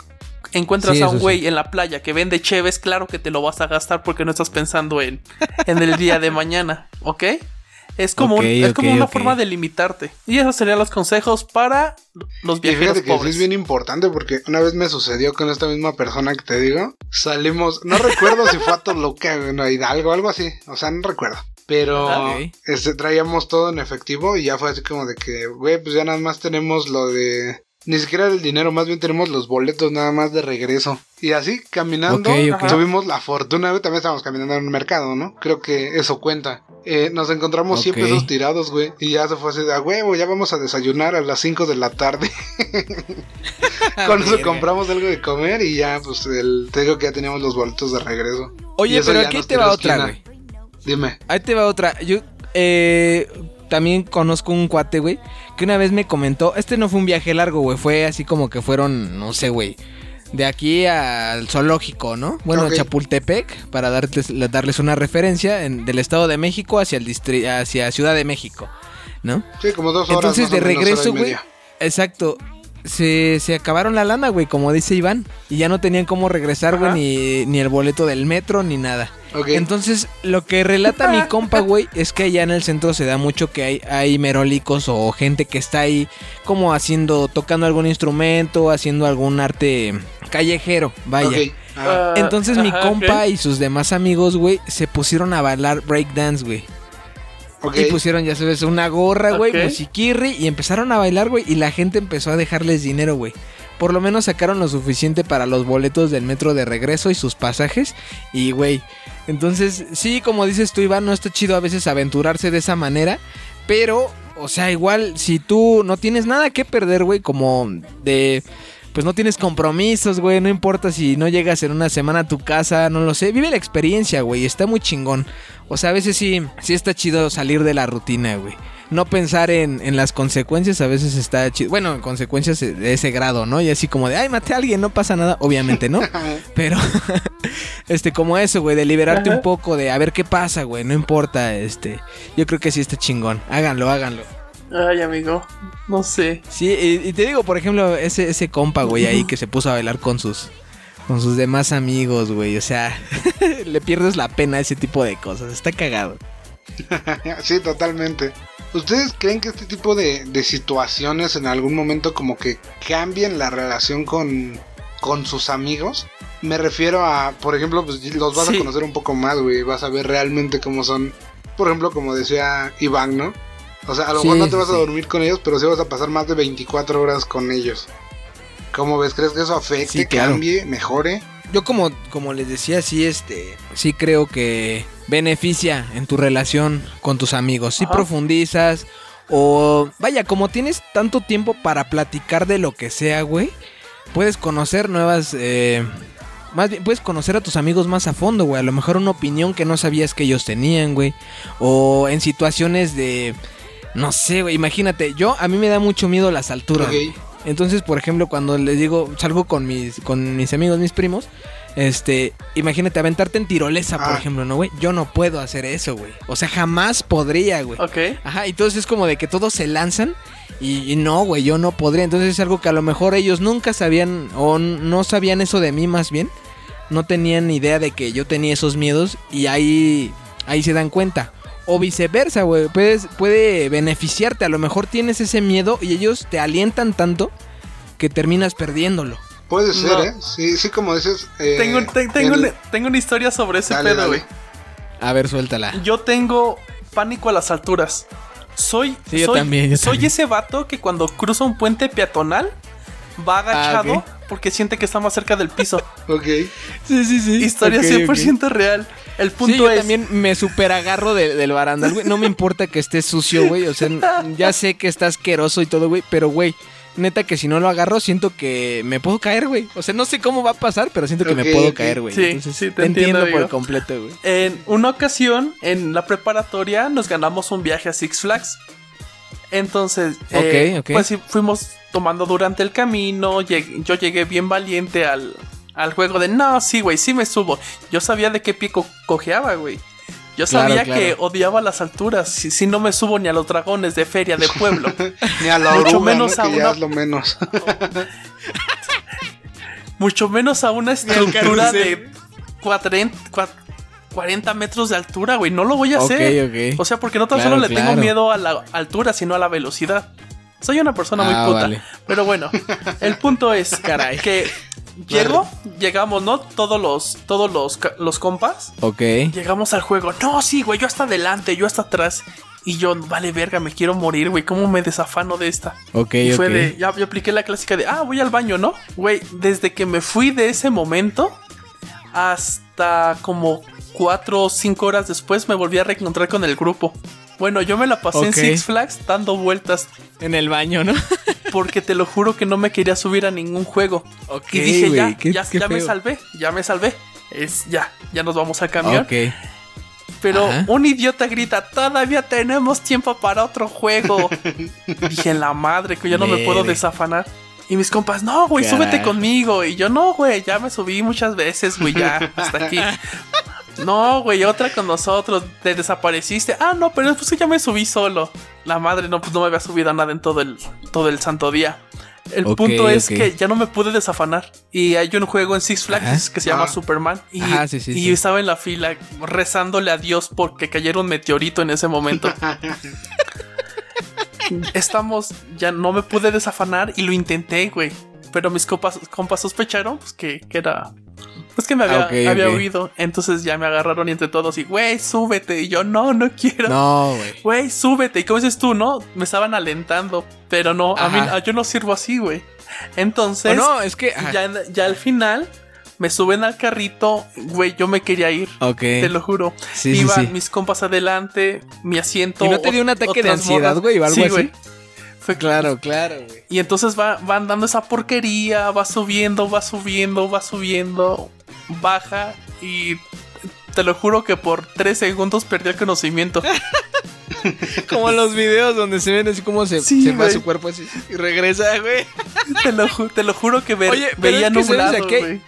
encuentras Sí, a un sí. güey en la playa que vende cheves, claro que te lo vas a gastar porque no estás pensando en, en el día de mañana, ¿ok? Es como, un- es como una forma de limitarte. Y esos serían los consejos para los Y viajeros fíjate que sí pobres. es bien importante porque una vez me sucedió con esta misma persona que te digo. Salimos, no recuerdo si fue a Toluca, bueno, Hidalgo, algo así. O sea, no recuerdo. Pero. Ok. este, traíamos todo en efectivo y ya fue así como de que, güey, pues ya nada más tenemos lo de... Ni siquiera el dinero, más bien tenemos los boletos nada más de regreso. Y así, caminando, tuvimos la fortuna, también estábamos caminando en un mercado, ¿no? Creo que eso cuenta. Eh, nos encontramos 100 Ok. pesos tirados, güey. Y ya se fue así de, a huevo, ya vamos a desayunar a las 5 de la tarde. Con eso compramos algo de comer y ya, pues, el, te digo que ya teníamos los boletos de regreso. Oye, pero aquí te va otra, güey. Dime. Ahí te va otra. Yo eh, también conozco un cuate, güey, que una vez me comentó, este no fue un viaje largo, güey, fue así como que fueron, no sé, güey, de aquí al zoológico, ¿no? Bueno. Chapultepec, para darles, darles una referencia, en- del Estado de México hacia, el distri- hacia Ciudad de México, ¿no? Sí, como dos horas. Entonces, de menos, regreso, güey. Exacto. Se, se acabaron la lana, güey, como dice Iván. Y ya no tenían cómo regresar, güey, ni, ni el boleto del metro, ni nada. Ok. Entonces, lo que relata mi compa, güey, es que allá en el centro se da mucho que hay, hay merólicos o gente que está ahí como haciendo, tocando algún instrumento, haciendo algún arte callejero, vaya. Ah, Entonces mi compa y sus demás amigos, güey, se pusieron a bailar breakdance, güey. Ok. Y pusieron, ya sabes, una gorra, güey, Ok. musiquirri, y empezaron a bailar, güey, y la gente empezó a dejarles dinero, güey. Por lo menos sacaron lo suficiente para los boletos del metro de regreso y sus pasajes, y, güey, entonces, sí, como dices tú, Iván, no está chido a veces aventurarse de esa manera, pero, o sea, igual, si tú no tienes nada que perder, güey, como de... Pues no tienes compromisos, güey. No importa si no llegas en una semana a tu casa, no lo sé. Vive la experiencia, güey. Está muy chingón. O sea, a veces sí, sí está chido salir de la rutina, güey. No pensar en, en las consecuencias a veces está chido. Bueno, en consecuencias de ese grado, ¿no? Y así como de, ay, maté a alguien, no pasa nada. Obviamente, ¿no? Pero, este, como eso, güey, de liberarte Ajá. un poco, de a ver qué pasa, güey. No importa, este. Yo creo que sí está chingón. Háganlo, háganlo. Ay, amigo. No sé. Sí, y, y te digo, por ejemplo, ese, ese compa, güey, ahí que se puso a bailar con sus con sus demás amigos, güey. O sea, le pierdes la pena a ese tipo de cosas. Está cagado. sí, totalmente. ¿Ustedes creen que este tipo de, de situaciones en algún momento como que cambien la relación con, con sus amigos? Me refiero a, por ejemplo, pues los vas Sí. a conocer un poco más, güey. Vas a ver realmente cómo son. Por ejemplo, como decía Iván, ¿no? O sea, a lo Sí, mejor no te sí, vas a sí. dormir con ellos, pero sí vas a pasar más de 24 horas con ellos. ¿Cómo ves? ¿Crees que eso afecte, Sí, claro. cambie, mejore? Yo como, como les decía, sí, este, sí creo que beneficia en tu relación con tus amigos. Si Ajá. profundizas o vaya, como tienes tanto tiempo para platicar de lo que sea, güey, puedes conocer nuevas, eh, más bien puedes conocer a tus amigos más a fondo, güey. A lo mejor una opinión que no sabías que ellos tenían, güey. O en situaciones de, no sé, güey. Imagínate, yo a mí me da mucho miedo las alturas. Entonces, por ejemplo, cuando les digo, salgo con mis, con mis amigos, mis primos, este, imagínate aventarte en tirolesa, por Ah. ejemplo, ¿no, güey? Yo no puedo hacer eso, güey. O sea, jamás podría, güey. Ok. Ajá, entonces es como de que todos se lanzan y, y no, güey, yo no podría. Entonces es algo que a lo mejor ellos nunca sabían o no sabían eso de mí más bien. No tenían idea de que yo tenía esos miedos y ahí, ahí se dan cuenta. O viceversa, güey. Puedes, puede beneficiarte. A lo mejor tienes ese miedo y ellos te alientan tanto que terminas perdiéndolo. Puede ser, No. ¿eh? Sí, sí, como dices. eh, Tengo, te- tengo, el- una, tengo una historia sobre ese Dale, pedo, güey. A ver, suéltala. Yo tengo pánico a las alturas. Soy, Sí, yo soy, también, yo soy también. ese vato que cuando cruza un puente peatonal va agachado Ah, ok. Porque siente que está más cerca del piso. Ok. Sí, sí, sí. Historia Ok, 100% real. El Sí, punto yo es. también me super agarro de- del barandal, güey. No me importa que esté sucio, güey. O sea, ya sé que está asqueroso y todo, güey. Pero, güey, neta que si no lo agarro, siento que me puedo caer, güey. O sea, no sé cómo va a pasar, pero siento que me puedo caer, güey. Sí, Entonces, sí, te te entiendo, entiendo, por completo, güey. En una ocasión, en la preparatoria, nos ganamos un viaje a Six Flags. Entonces, eh, Ok, ok. pues sí, fuimos tomando durante el camino. lleg- yo llegué bien valiente al, al juego de no, sí, güey, sí me subo. Yo sabía de qué pie co- cojeaba, güey. Yo sabía claro. que odiaba las alturas. Si, si no me subo ni a los dragones de feria de pueblo. Ni a la Mucho oruga, menos ¿no? a una- lo menos. mucho menos a una estructura de 40, cua- 40 metros de altura, güey. No lo voy a hacer. O sea, porque no tan Claro, solo le tengo miedo a la altura, sino a la velocidad. Soy una persona muy Ah, puta. vale. Pero bueno, el punto es Caray. que llego, llegamos, ¿no? Todos los, todos los, los compas. Ok. Llegamos al juego. No, sí, güey, yo hasta adelante, yo hasta atrás. Y yo, vale, verga, me quiero morir, güey. ¿Cómo me desafano de esta? Ok, Y fue de, ya yo apliqué la clásica de, ah, voy al baño, ¿no? Güey, desde que me fui de ese momento hasta como cuatro o cinco horas después me volví a reencontrar con el grupo. Bueno, yo me la pasé en. Six Flags dando vueltas En el baño, ¿no? porque te lo juro que no me quería subir a ningún juego. Ok, y dije, ya, qué- ya, qué ya me salvé, ya me salvé. Es ya, ya nos vamos al camión. Ok. Pero Ajá. un idiota grita, todavía tenemos tiempo para otro juego. Dije, la madre, que ya no me puedo desafanar. Y mis compas, no, güey, súbete conmigo. Y yo, no, güey, ya me subí muchas veces, güey, ya, hasta aquí. No, güey, otra con nosotros, te desapareciste. Ah, no, pero pues que ya me subí solo. La madre, no, pues no me había subido a nada en todo el, todo el santo día. El punto es que ya no me pude desafanar. Y hay un juego en Six Flags Ajá. que se llama Ah. Superman. Y, Ajá, sí, sí, y sí. estaba en la fila rezándole a Dios porque cayera un meteorito en ese momento. Estamos, ya no me pude desafanar y lo intenté, güey. Pero mis compas, compas sospecharon pues, que, que era. Pues que me había, Ah, ok, había ok. huido. Entonces ya me agarraron y entre todos y, güey, súbete. Y yo, no, no quiero. No, güey. Güey, súbete. Y como dices tú, ¿no? Me estaban alentando. Pero no, a mí a- yo no sirvo así, güey. Entonces, O no, es que. ya, ya al final me suben al carrito. Güey, yo me quería ir. Ok. Te lo juro. Sí, Iban sí. mis compas adelante, mi asiento. ¿Y no te dio un ataque de ansiedad, güey, o algo Sí, así? güey. Fue Claro, claro, güey. Y entonces va, van dando esa porquería, va subiendo, va subiendo, va subiendo, baja y te lo juro que por tres segundos perdí el conocimiento. Como en los videos donde se ven así como se, Sí, se va su cuerpo así y regresa, güey. te, lo, te lo juro que ver, Oye, veía es que, ¿sabes nublado, güey.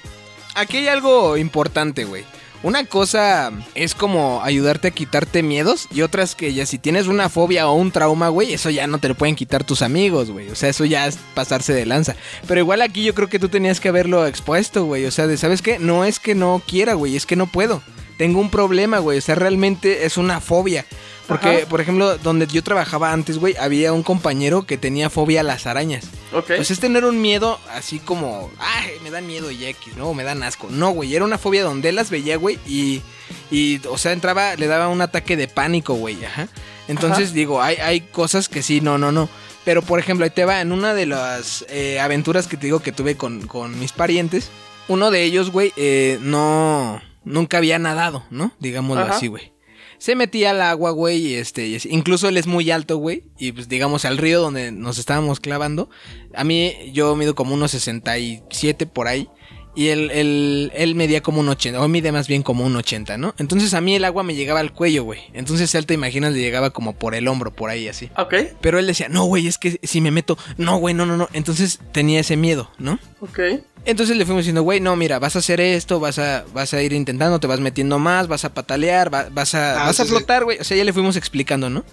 Aquí hay algo importante, güey. Una cosa es como ayudarte a quitarte miedos y otras que ya si tienes una fobia o un trauma, güey, eso ya no te lo pueden quitar tus amigos, güey. O sea, eso ya es pasarse de lanza. Pero igual aquí yo creo que tú tenías que haberlo expuesto, güey. O sea, de, ¿sabes qué? No es que no quiera, güey, es que no puedo. Tengo un problema, güey. O sea, realmente es una fobia. Porque, Ajá. por ejemplo, donde yo trabajaba antes, güey, había un compañero que tenía fobia a las arañas. Ok. Pues es tener un miedo así como, ay, me dan miedo y X, ¿no? Me dan asco. No, güey, era una fobia donde él las veía, güey, y, y, o sea, entraba, le daba un ataque de pánico, güey, ajá. Entonces Ajá. digo, hay, hay cosas que sí, no, no, no. Pero, por ejemplo, ahí te va, en una de las eh, aventuras que te digo que tuve con, con mis parientes, uno de ellos, güey, eh, no, nunca había nadado, ¿no? Digámoslo Ajá. así, güey. Se metía al agua, güey, y este, incluso él es muy alto, güey, y pues digamos al río donde nos estábamos clavando. A mí yo mido como unos 67 por ahí. Y él, él, él medía como un 80, o mide más bien como un 80, ¿no? Entonces a mí el agua me llegaba al cuello, güey. Entonces él te imaginas le llegaba como por el hombro, por ahí así. Ok, Pero él decía, no, güey, es que si me meto, no, güey, no, no, no. Entonces tenía ese miedo, ¿no? ok. Entonces le fuimos diciendo, güey, no, mira, vas a hacer esto, vas a, vas a ir intentando, te vas metiendo más, vas a patalear, va- vas a, Ah, vas a flotar, güey. O sea, ya le fuimos explicando, ¿no?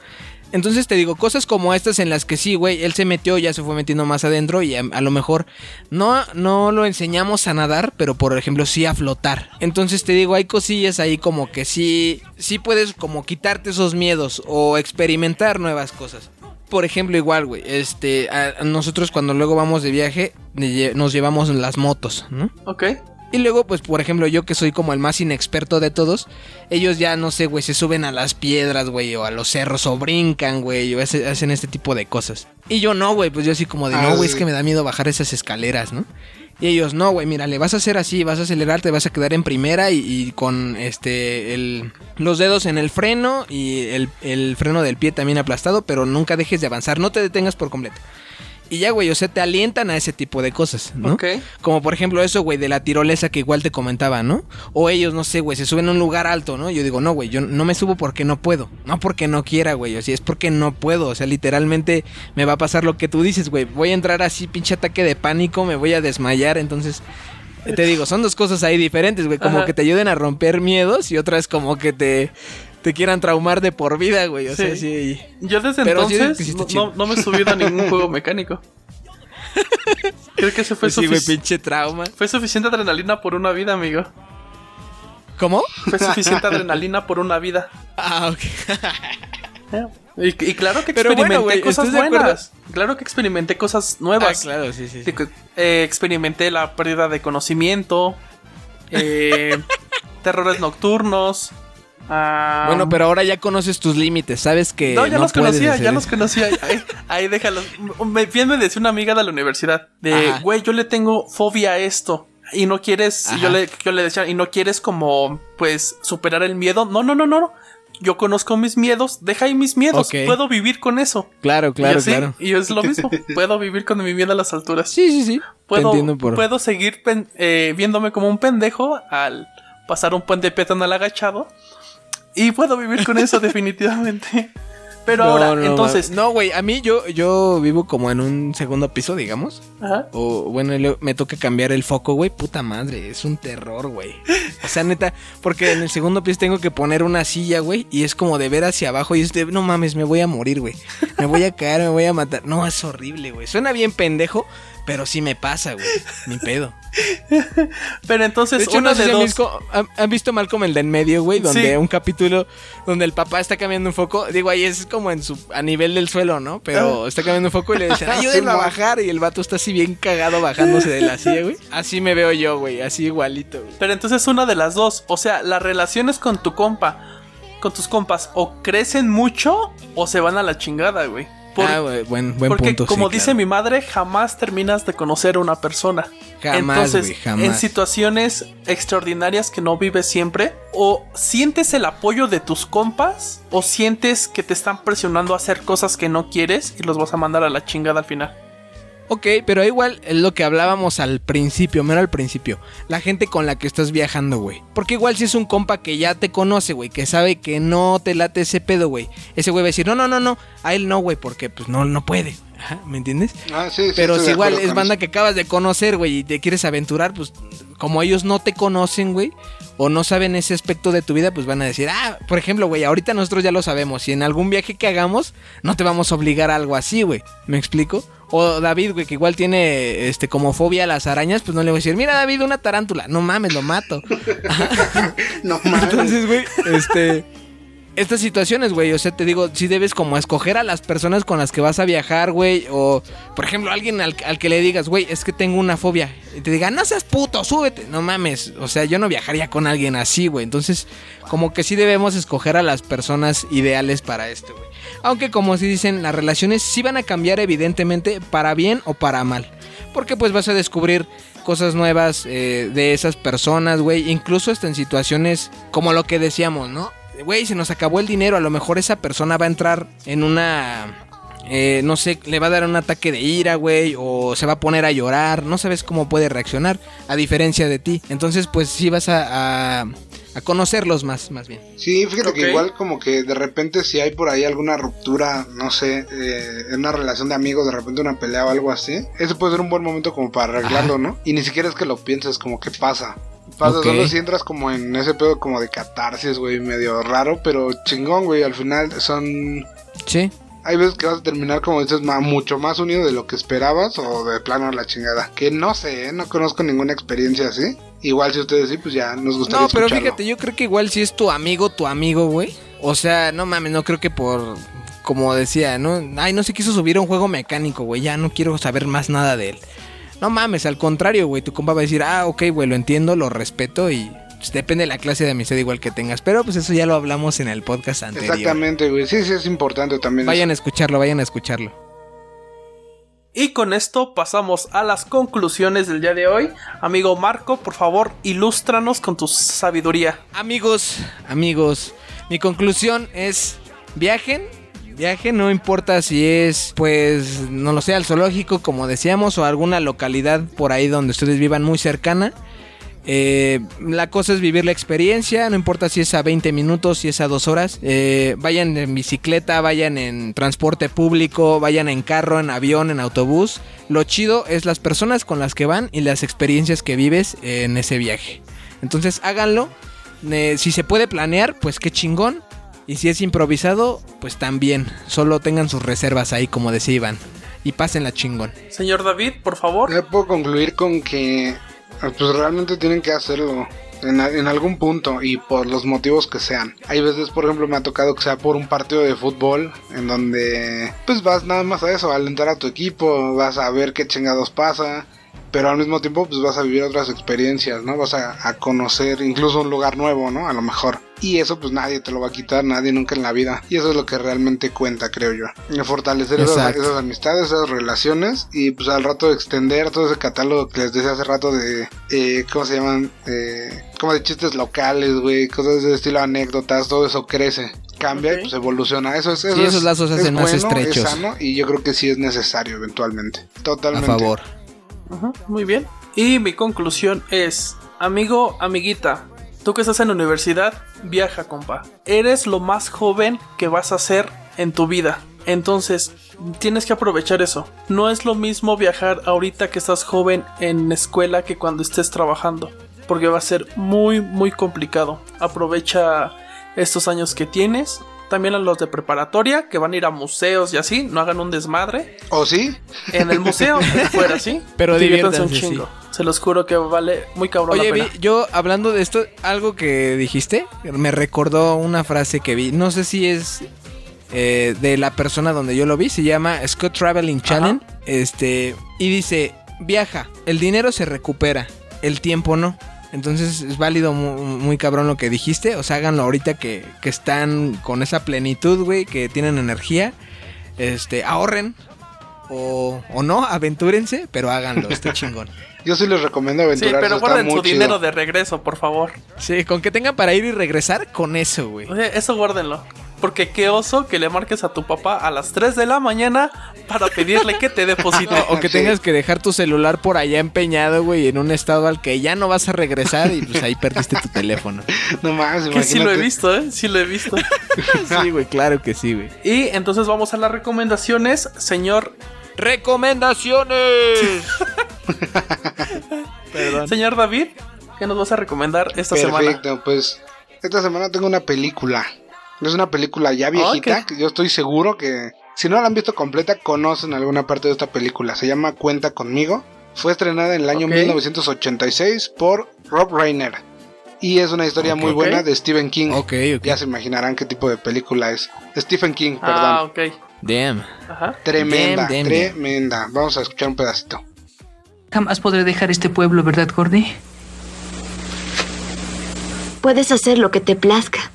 Entonces te digo, cosas como estas en las que sí, güey, él se metió, ya se fue metiendo más adentro y a, lo mejor no, no lo enseñamos a nadar, pero por ejemplo sí a flotar. Entonces te digo, hay cosillas ahí como que sí, sí puedes como quitarte esos miedos o experimentar nuevas cosas. Por ejemplo, igual, güey, este, nosotros cuando luego vamos de viaje, nos llevamos las motos, ¿no? Ok. Y luego, pues, por ejemplo, yo que soy como el más inexperto de todos, ellos ya, no sé, güey, se suben a las piedras, güey, o a los cerros, o brincan, güey, o hace- hacen este tipo de cosas. Y yo no, güey, pues yo así como de, Ah, no, güey, es que me da miedo bajar esas escaleras, ¿no? Y ellos, no, güey, mira, le vas a hacer así, vas a acelerar, te vas a quedar en primera y, y con este, el, los dedos en el freno y el, el freno del pie también aplastado, pero nunca dejes de avanzar, no te detengas por completo. Y ya, güey, o sea, te alientan a ese tipo de cosas, ¿no? Ok. Como por ejemplo eso, güey, de la tirolesa que igual te comentaba, ¿no? O ellos, no sé, güey, se suben a un lugar alto, ¿no? Yo digo, no, güey, yo no me subo porque no puedo. No porque no quiera, güey. O sea, es porque no puedo. O sea, literalmente me va a pasar lo que tú dices, güey. Voy a entrar así, pinche ataque de pánico, me voy a desmayar. Entonces, te digo, son dos cosas ahí diferentes, güey. Como Ajá. que te ayuden a romper miedos y otras como que te, te quieran traumar de por vida, güey. O sea, Sí. sí. Yo desde Pero sí, entonces sí no, chido. no- no me he subido a ningún juego mecánico. Creo que eso fue, Pues sí, pinche trauma. fue suficiente adrenalina por una vida, amigo. ¿Cómo? Fue suficiente adrenalina por una vida. Ah, ok. Y, y claro que experimenté bueno, güey, cosas buenas. Claro que experimenté cosas nuevas. Ah, claro, sí, sí. sí. Sí, eh, experimenté la pérdida de conocimiento, eh, terrores nocturnos. Ah, Bueno, pero ahora ya conoces tus límites, sabes que no, ya no los conocía, hacer ya los conocía. Ahí, ahí déjalos. Me, bien me decía una amiga de la universidad: de, güey, yo le tengo fobia a esto. Y no quieres, yo le, yo le decía, y no quieres como, pues, superar el miedo. No, no, no, no. no. Yo conozco mis miedos, deja ahí mis miedos, puedo vivir con eso. Claro, claro, y así, claro. Y es lo mismo, puedo vivir con mi miedo a las alturas. Sí, sí, sí. Puedo, Te entiendo por. puedo seguir pen- eh, viéndome como un pendejo al pasar un puente peatonal agachado. Y puedo vivir con eso definitivamente. Pero No, ahora, no, entonces... No, güey, a mí yo, yo vivo como en un segundo piso, digamos. Ajá. O bueno, me toca cambiar el foco, güey. Puta madre, es un terror, güey. O sea, neta, porque en el segundo piso tengo que poner una silla, güey. Y es como de ver hacia abajo. Y es de, no mames, me voy a morir, güey. Me voy a caer, me voy a matar. No, es horrible, güey. Suena bien pendejo. Pero sí me pasa, güey. Ni pedo. Pero entonces, De hecho, una no sé de si han visto, han- han visto Malcolm el de en medio, güey, donde Sí. un capítulo donde el papá está cambiando un foco. Digo, ahí es como en su a nivel del suelo, ¿no? Pero está cambiando un foco y le dicen, ayúdenlo a bajar. Y el vato está así bien cagado bajándose de la silla, güey. Así me veo yo, güey, así igualito, güey. Pero entonces una de las dos. O sea, las relaciones con tu compa, con tus compas, o crecen mucho o se van a la chingada, güey. Por- ah, güey, buen, buen porque punto. como sí, dice claro. mi madre, jamás terminas de conocer a una persona. Jamás, Entonces, jamás. en situaciones extraordinarias que no vives siempre, o sientes el apoyo de tus compas, o sientes que te están presionando a hacer cosas que no quieres y los vas a mandar a la chingada al final. Ok, pero igual es lo que hablábamos al principio, mero al principio. La gente con la que estás viajando, güey. Porque igual si es un compa que ya te conoce, güey, que sabe que no te late ese pedo, güey. Ese güey va a decir, no, no, no, no, a él no, güey, porque pues no, no puede. Ajá, ¿me entiendes? Ah, sí, sí, Pero si igual es banda eso. que acabas de conocer, güey, y te quieres aventurar, pues como ellos no te conocen, güey, o no saben ese aspecto de tu vida, pues van a decir, ah, por ejemplo, güey, ahorita nosotros ya lo sabemos, si en algún viaje que hagamos, no te vamos a obligar a algo así, güey, ¿me explico? O David, güey, que igual tiene este como fobia a las arañas, pues no le voy a decir, mira David, una tarántula, no mames, lo mato. No mames. Entonces, güey, este. Estas situaciones, güey, o sea, te digo, si debes como escoger a las personas con las que vas a viajar, güey, o, por ejemplo, alguien al, al que le digas, güey, es que tengo una fobia, y te diga, no seas puto, súbete, no mames, o sea, yo no viajaría con alguien así, güey, entonces, como que sí debemos escoger a las personas ideales para esto, güey. Aunque, como se dicen, las relaciones sí van a cambiar, evidentemente, para bien o para mal, porque pues vas a descubrir cosas nuevas eh, de esas personas, güey. Incluso hasta en situaciones como lo que decíamos, ¿no? Güey, se nos acabó el dinero. A lo mejor esa persona va a entrar en una... eh, no sé, le va a dar un ataque de ira, güey. O se va a poner a llorar. No sabes cómo puede reaccionar. A diferencia de ti. Entonces, pues sí vas a, a, a conocerlos más, más bien. Sí, fíjate que igual como que de repente si hay por ahí alguna ruptura, no sé, eh, en una relación de amigos, de repente una pelea o algo así, ese puede ser un buen momento como para arreglarlo, ¿no? Y ni siquiera es que lo pienses, como que pasa. Pasa, Ok. solo si entras como en ese pedo como de catarsis, güey, medio raro, pero chingón, güey, al final son... Sí. Hay veces que vas a terminar, como dices, ma- mucho más unido de lo que esperabas o de plano a la chingada. Que no sé, ¿eh? no conozco ninguna experiencia así. Igual si ustedes sí, pues ya nos gustaría No, pero escucharlo. fíjate, yo creo que igual si es tu amigo, tu amigo, güey. O sea, no mames, no creo que por. Como decía, ¿no? Ay, no se quiso subir a un juego mecánico, güey. Ya no quiero saber más nada de él. No mames, al contrario, güey. Tu compa va a decir, ah, ok, güey, lo entiendo, lo respeto y. pues, depende de la clase de amistad igual que tengas. Pero pues eso ya lo hablamos en el podcast anterior. Exactamente, güey. Sí, sí, es importante también. Vayan a escucharlo, vayan a escucharlo. Y con esto pasamos a las conclusiones del día de hoy. Amigo Marco, por favor, ilústranos con tu sabiduría. Amigos, amigos, mi conclusión es viajen, viajen, no importa si es, pues, no lo sé, al zoológico, como decíamos, o alguna localidad por ahí donde ustedes vivan muy cercana. Eh, la cosa es vivir la experiencia, no importa si es a 20 minutos, si es a 2 horas. Eh, vayan en bicicleta, vayan en transporte público, vayan en carro, en avión, en autobús. Lo chido es las personas con las que van y las experiencias que vives en ese viaje. Entonces háganlo. Eh, si se puede planear, pues qué chingón. Y si es improvisado, pues también. Solo tengan sus reservas ahí, como decía Iván. Y pásenla chingón. Señor David, por favor. Ya puedo concluir con que pues realmente tienen que hacerlo en, en algún punto y por los motivos que sean. Hay veces, por ejemplo, me ha tocado que sea por un partido de fútbol en donde pues vas nada más a eso, a alentar a tu equipo, vas a ver qué chingados pasa. Pero al mismo tiempo, pues vas a vivir otras experiencias, ¿no? Vas a, a conocer incluso un lugar nuevo, ¿no? A lo mejor. Y eso, pues nadie te lo va a quitar, nadie nunca en la vida. Y eso es lo que realmente cuenta, creo yo. Fortalecer esas, esas amistades, esas relaciones. Y pues al rato extender todo ese catálogo que les decía hace rato de. eh, ¿Cómo se llaman? Eh, como de chistes locales, güey. Cosas de estilo anécdotas. Todo eso crece. Cambia y pues evoluciona. Eso es. Eso Sí, esos es- lazos se es hacen más bueno, estrechos. Es sano y yo creo que sí es necesario eventualmente. A Totalmente. Muy bien. Y mi conclusión es, amigo, amiguita, tú que estás en la universidad, viaja, compa. Eres lo más joven que vas a hacer en tu vida. Entonces, tienes que aprovechar eso. No es lo mismo viajar ahorita que estás joven en escuela que cuando estés trabajando. Porque va a ser muy, muy complicado. Aprovecha estos años que tienes también a los de preparatoria que van a ir a museos y así, no hagan un desmadre. ¿O sí? En el museo, fuera, ¿sí? Pero Diviértanse un chingo. Se los juro que vale muy cabrón Oye, la vi, pena. yo hablando de esto, algo que dijiste, me recordó una frase que vi. No sé si es eh, de la persona donde yo lo vi, se llama Scott Traveling Challenge. Este, y dice: Viaja, el dinero se recupera, el tiempo no. Entonces es válido mu- muy, cabrón lo que dijiste. O sea, háganlo ahorita que, que están con esa plenitud, güey, que tienen energía. Este, ahorren. O, o no, aventúrense, pero háganlo, está chingón. Yo sí les recomiendo Sí, aventurarse. pero está guarden muy su chido. dinero de regreso, por favor. Sí, con que tengan para ir y regresar, con eso, güey. O sea, eso guárdenlo. Porque qué oso que le marques a tu papá a las 3 de la mañana para pedirle que te deposite. O que Sí. tengas que dejar tu celular por allá empeñado, güey, en un estado al que ya no vas a regresar y pues ahí perdiste tu teléfono. No más, Que sí lo he visto, ¿eh? Sí lo he visto. Sí, güey, claro que sí, güey. Y entonces vamos a las recomendaciones, señor. ¡Recomendaciones! Perdón. Señor David, ¿qué nos vas a recomendar esta semana? Perfecto, pues esta semana tengo una película. Es una película ya viejita, Ok. que yo estoy seguro que si no la han visto completa, conocen alguna parte de esta película. Se llama Cuenta conmigo. Fue estrenada en el año Ok. 1986 por Rob Reiner. Y es una historia muy buena de Stephen King. Ok, ok. Ya se imaginarán qué tipo de película es. Stephen King, Ah, perdón. ok. Damn. Ajá. Tremenda, Damn, damn, tremenda. Vamos a escuchar un pedacito. Jamás podré dejar este pueblo, ¿verdad, Gordy? Puedes hacer lo que te plazca.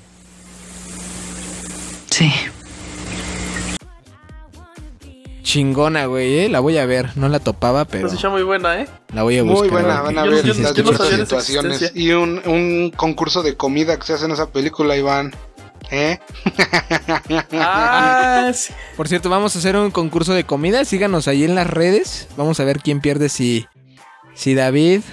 Chingona, güey, ¿eh? La voy a ver. No la topaba, pero Se escucha muy buena, ¿eh? la voy a buscar. Muy buena, van a Yo- ver yo- las yo no de esa situaciones. Y un, un concurso de comida que se hace en esa película, Iván. ¿Eh? Ah, sí. Por cierto, vamos a hacer un concurso de comida. Síganos ahí en las redes. Vamos a ver quién pierde, si, si David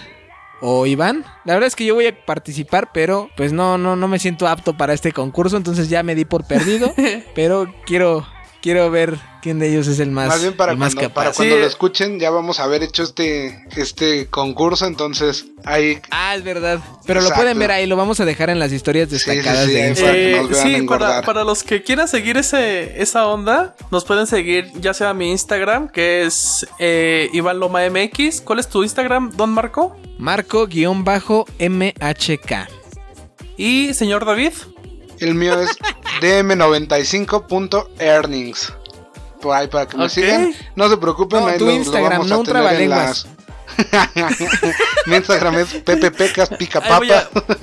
o Iván. La verdad es que yo voy a participar, pero pues no, no, no me siento apto para este concurso. Entonces ya me di por perdido. pero quiero, quiero ver quién de ellos es el más, Más bien para el más capaz. para cuando Sí. lo escuchen ya vamos a haber hecho este, este concurso, entonces ahí... Ah, es verdad. Pero lo pueden ver ahí, lo vamos a dejar en las historias Sí, sí, destacadas sí, de Insta. Eh, sí, para, para los que quieran seguir ese, esa onda, nos pueden seguir ya sea mi Instagram, que es eh, Iván Loma MX. ¿Cuál es tu Instagram, Don Marco? Marco-MHK. Y señor David. El mío es dm95.earnings. Por ahí para que me Ok. sigan. No se preocupen, No, ahí tu lo- vamos no a tener en las- Mi Instagram es pppecas pica Ahí voy, a, papa.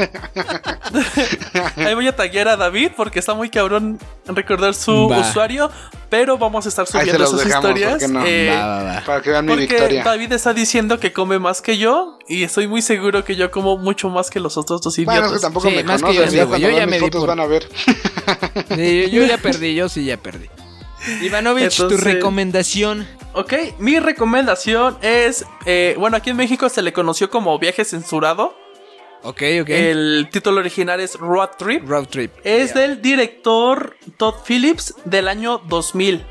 ahí voy a taggear a David porque está muy cabrón recordar su Va. usuario. Pero vamos a estar subiendo ¿por historias. no? eh, Va, va, va. Para que vean mi porque victoria. David está diciendo que come más que yo. Y estoy muy seguro que yo como mucho más que los otros dos idiotas. Bueno, es que tampoco Sí, me más que yo, ya Yo ya me por- van a ver. Sí, yo, yo ya perdí, yo sí ya perdí. Ivanovich, tu recomendación. Ok, mi recomendación es, eh, bueno, aquí en México se le conoció como viaje censurado. Ok, ok. El título original es Road Trip. Road trip. Es del director Todd Phillips del año 2000.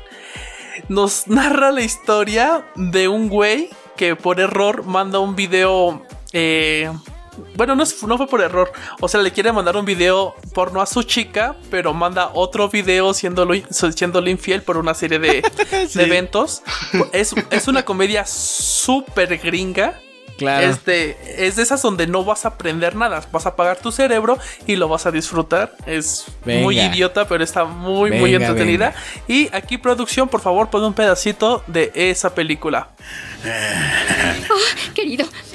Nos narra la historia de un güey que por error manda un video... eh, bueno, no, es- no fue por error. O sea, le quiere mandar un video porno a su chica, pero manda otro video siéndolo, siéndolo infiel por una serie de, de eventos. Es, es una comedia súper gringa. Claro. Es de, es de esas donde no vas a aprender nada. Vas a apagar tu cerebro y lo vas a disfrutar. Es Venga. muy idiota, pero está muy, muy Venga, entretenida. Y aquí, producción, por favor, pon un pedacito de esa película. Querido, tu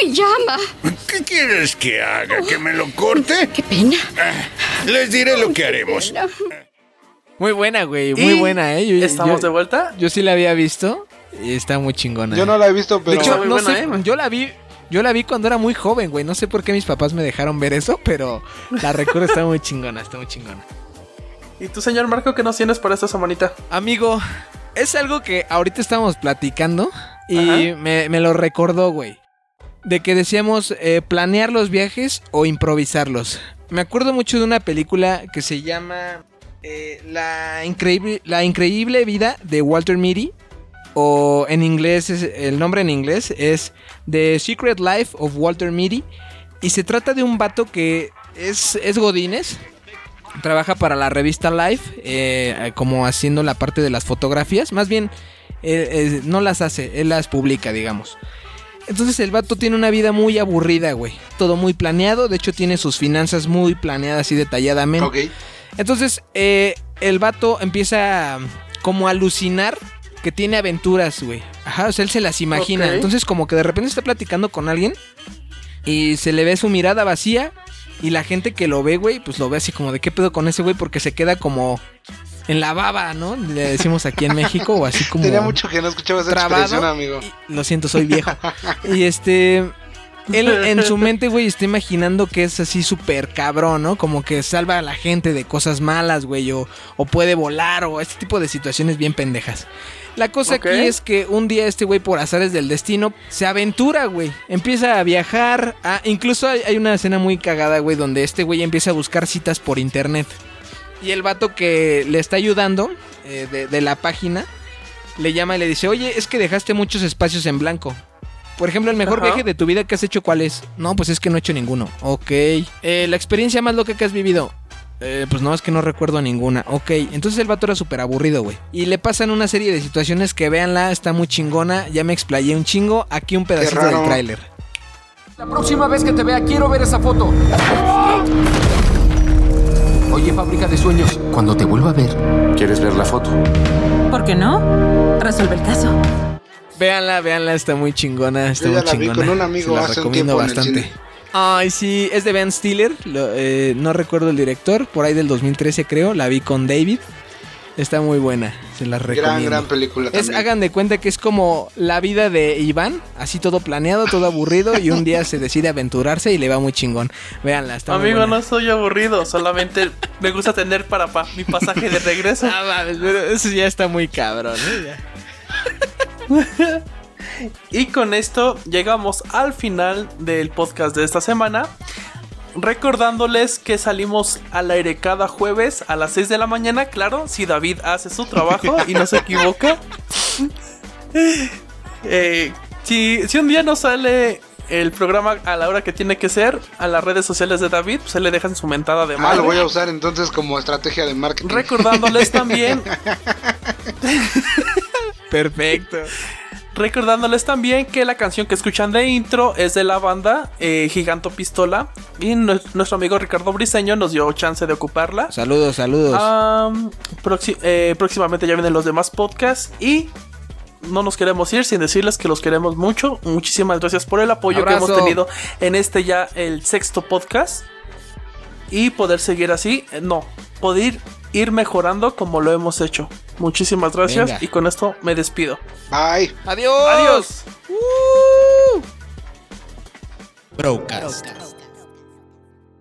pijama. ¿Qué quieres que haga? ¿Que me lo corte? Qué pena. Les diré lo que haremos. Muy buena, güey. Muy Y buena, eh. Yo, Estamos yo- de vuelta. yo sí la había visto y está muy chingona. Yo no la he visto, De pero... hecho, muy no buena, sé, eh. yo la vi. Yo la vi cuando era muy joven, güey. No sé por qué mis papás me dejaron ver eso, pero la recuerdo está muy chingona, está muy chingona. ¿Y tú, señor Marco, qué nos tienes para esta semanita? Amigo, es algo que ahorita estábamos platicando y me lo recordó, güey. De que decíamos eh, planear los viajes o improvisarlos. Me acuerdo mucho de una película que se llama eh, la, increíble, la increíble vida de Walter Mitty. O en inglés, es- el nombre en inglés es The Secret Life of Walter Mitty. Y se trata de un vato que es, es Godínez. trabaja para la revista Life, eh, como haciendo la parte de las fotografías. Más bien, no las hace, él las publica, digamos. Entonces el vato tiene una vida muy aburrida, güey. Todo muy planeado, de hecho tiene sus finanzas muy planeadas y detalladamente. Ok. Entonces, eh, el vato empieza como a alucinar que tiene aventuras, güey. Ajá, o sea, él se las imagina. Entonces, como que de repente está platicando con alguien y se le ve su mirada vacía y la gente que lo ve, güey, pues lo ve así como de qué pedo con ese güey porque se queda como en la baba, ¿no? Le decimos aquí en México o así como Tenía mucho que no escuchaba esa trabado. expresión, amigo. Y- lo siento, soy viejo. y este. Él en su mente, güey, está imaginando que es así súper cabrón, ¿no? Como que salva a la gente de cosas malas, güey, o, o puede volar, o este tipo de situaciones bien pendejas. La cosa aquí es que un día este güey, por azares del destino, se aventura, güey. Empieza a viajar. a- incluso hay, hay una escena muy cagada, güey, donde este güey empieza a buscar citas por internet. Y el vato que le está ayudando eh, de, de la página le llama y le dice, oye, es que dejaste muchos espacios en blanco. Por ejemplo, el mejor Ajá. viaje de tu vida que has hecho, ¿cuál es? No, pues es que no he hecho ninguno. Ok. Eh, la experiencia más loca que has vivido. Eh, pues no, es que no recuerdo ninguna. Ok, entonces el vato era súper aburrido, güey. Y le pasan una serie de situaciones que véanla, está muy chingona. Ya me explayé un chingo. Aquí un pedacito del tráiler. La próxima vez que te vea quiero ver esa foto. Oye, fábrica de sueños, cuando te vuelva a ver, ¿quieres ver la foto? ¿Por qué no? Resuelve el caso. Véanla, véanla, está muy chingona. Está Yo ya muy la vi chingona. con un amigo Se la hace un recomiendo tiempo en el bastante. cine. Ay, sí, es de Ben Stiller. lo- eh, no recuerdo el director. Por ahí del 2013, creo. La vi con David. Está muy buena. Se la recomiendo. Gran, gran película Es, hagan de cuenta que es como la vida de Iván, así todo planeado, todo aburrido, y un día se decide aventurarse y le va muy chingón. Véanla, está muy Amigo, buena. no soy aburrido, solamente me gusta tener para pa- mi pasaje de regreso. Ah, pero eso ya está muy cabrón. ¿eh? Ya. Y con esto llegamos al final del podcast de esta semana. Recordándoles que salimos al aire cada jueves a las 6 de la mañana, claro, si David hace su trabajo y no se equivoca. Eh, si, si un día no sale el programa a la hora que tiene que ser, a las redes sociales de David, pues se le dejan su mentada de Ah, madre. lo voy a usar entonces como estrategia de marketing. Recordándoles también Perfecto. Recordándoles también que la canción que escuchan de intro es de la banda eh, Giganto Pistola. Y nue- nuestro amigo Ricardo Briseño nos dio chance de ocuparla. Saludos, saludos. Eh, próximamente ya vienen los demás podcasts. Y no nos queremos ir sin decirles que los queremos mucho. Muchísimas gracias por el apoyo que hemos tenido en este ya el sexto podcast. Y poder seguir así. eh, No, poder ir mejorando como lo hemos hecho. Muchísimas gracias. Venga. Y con esto me despido. Bye. Adiós. Adiós. Broadcast.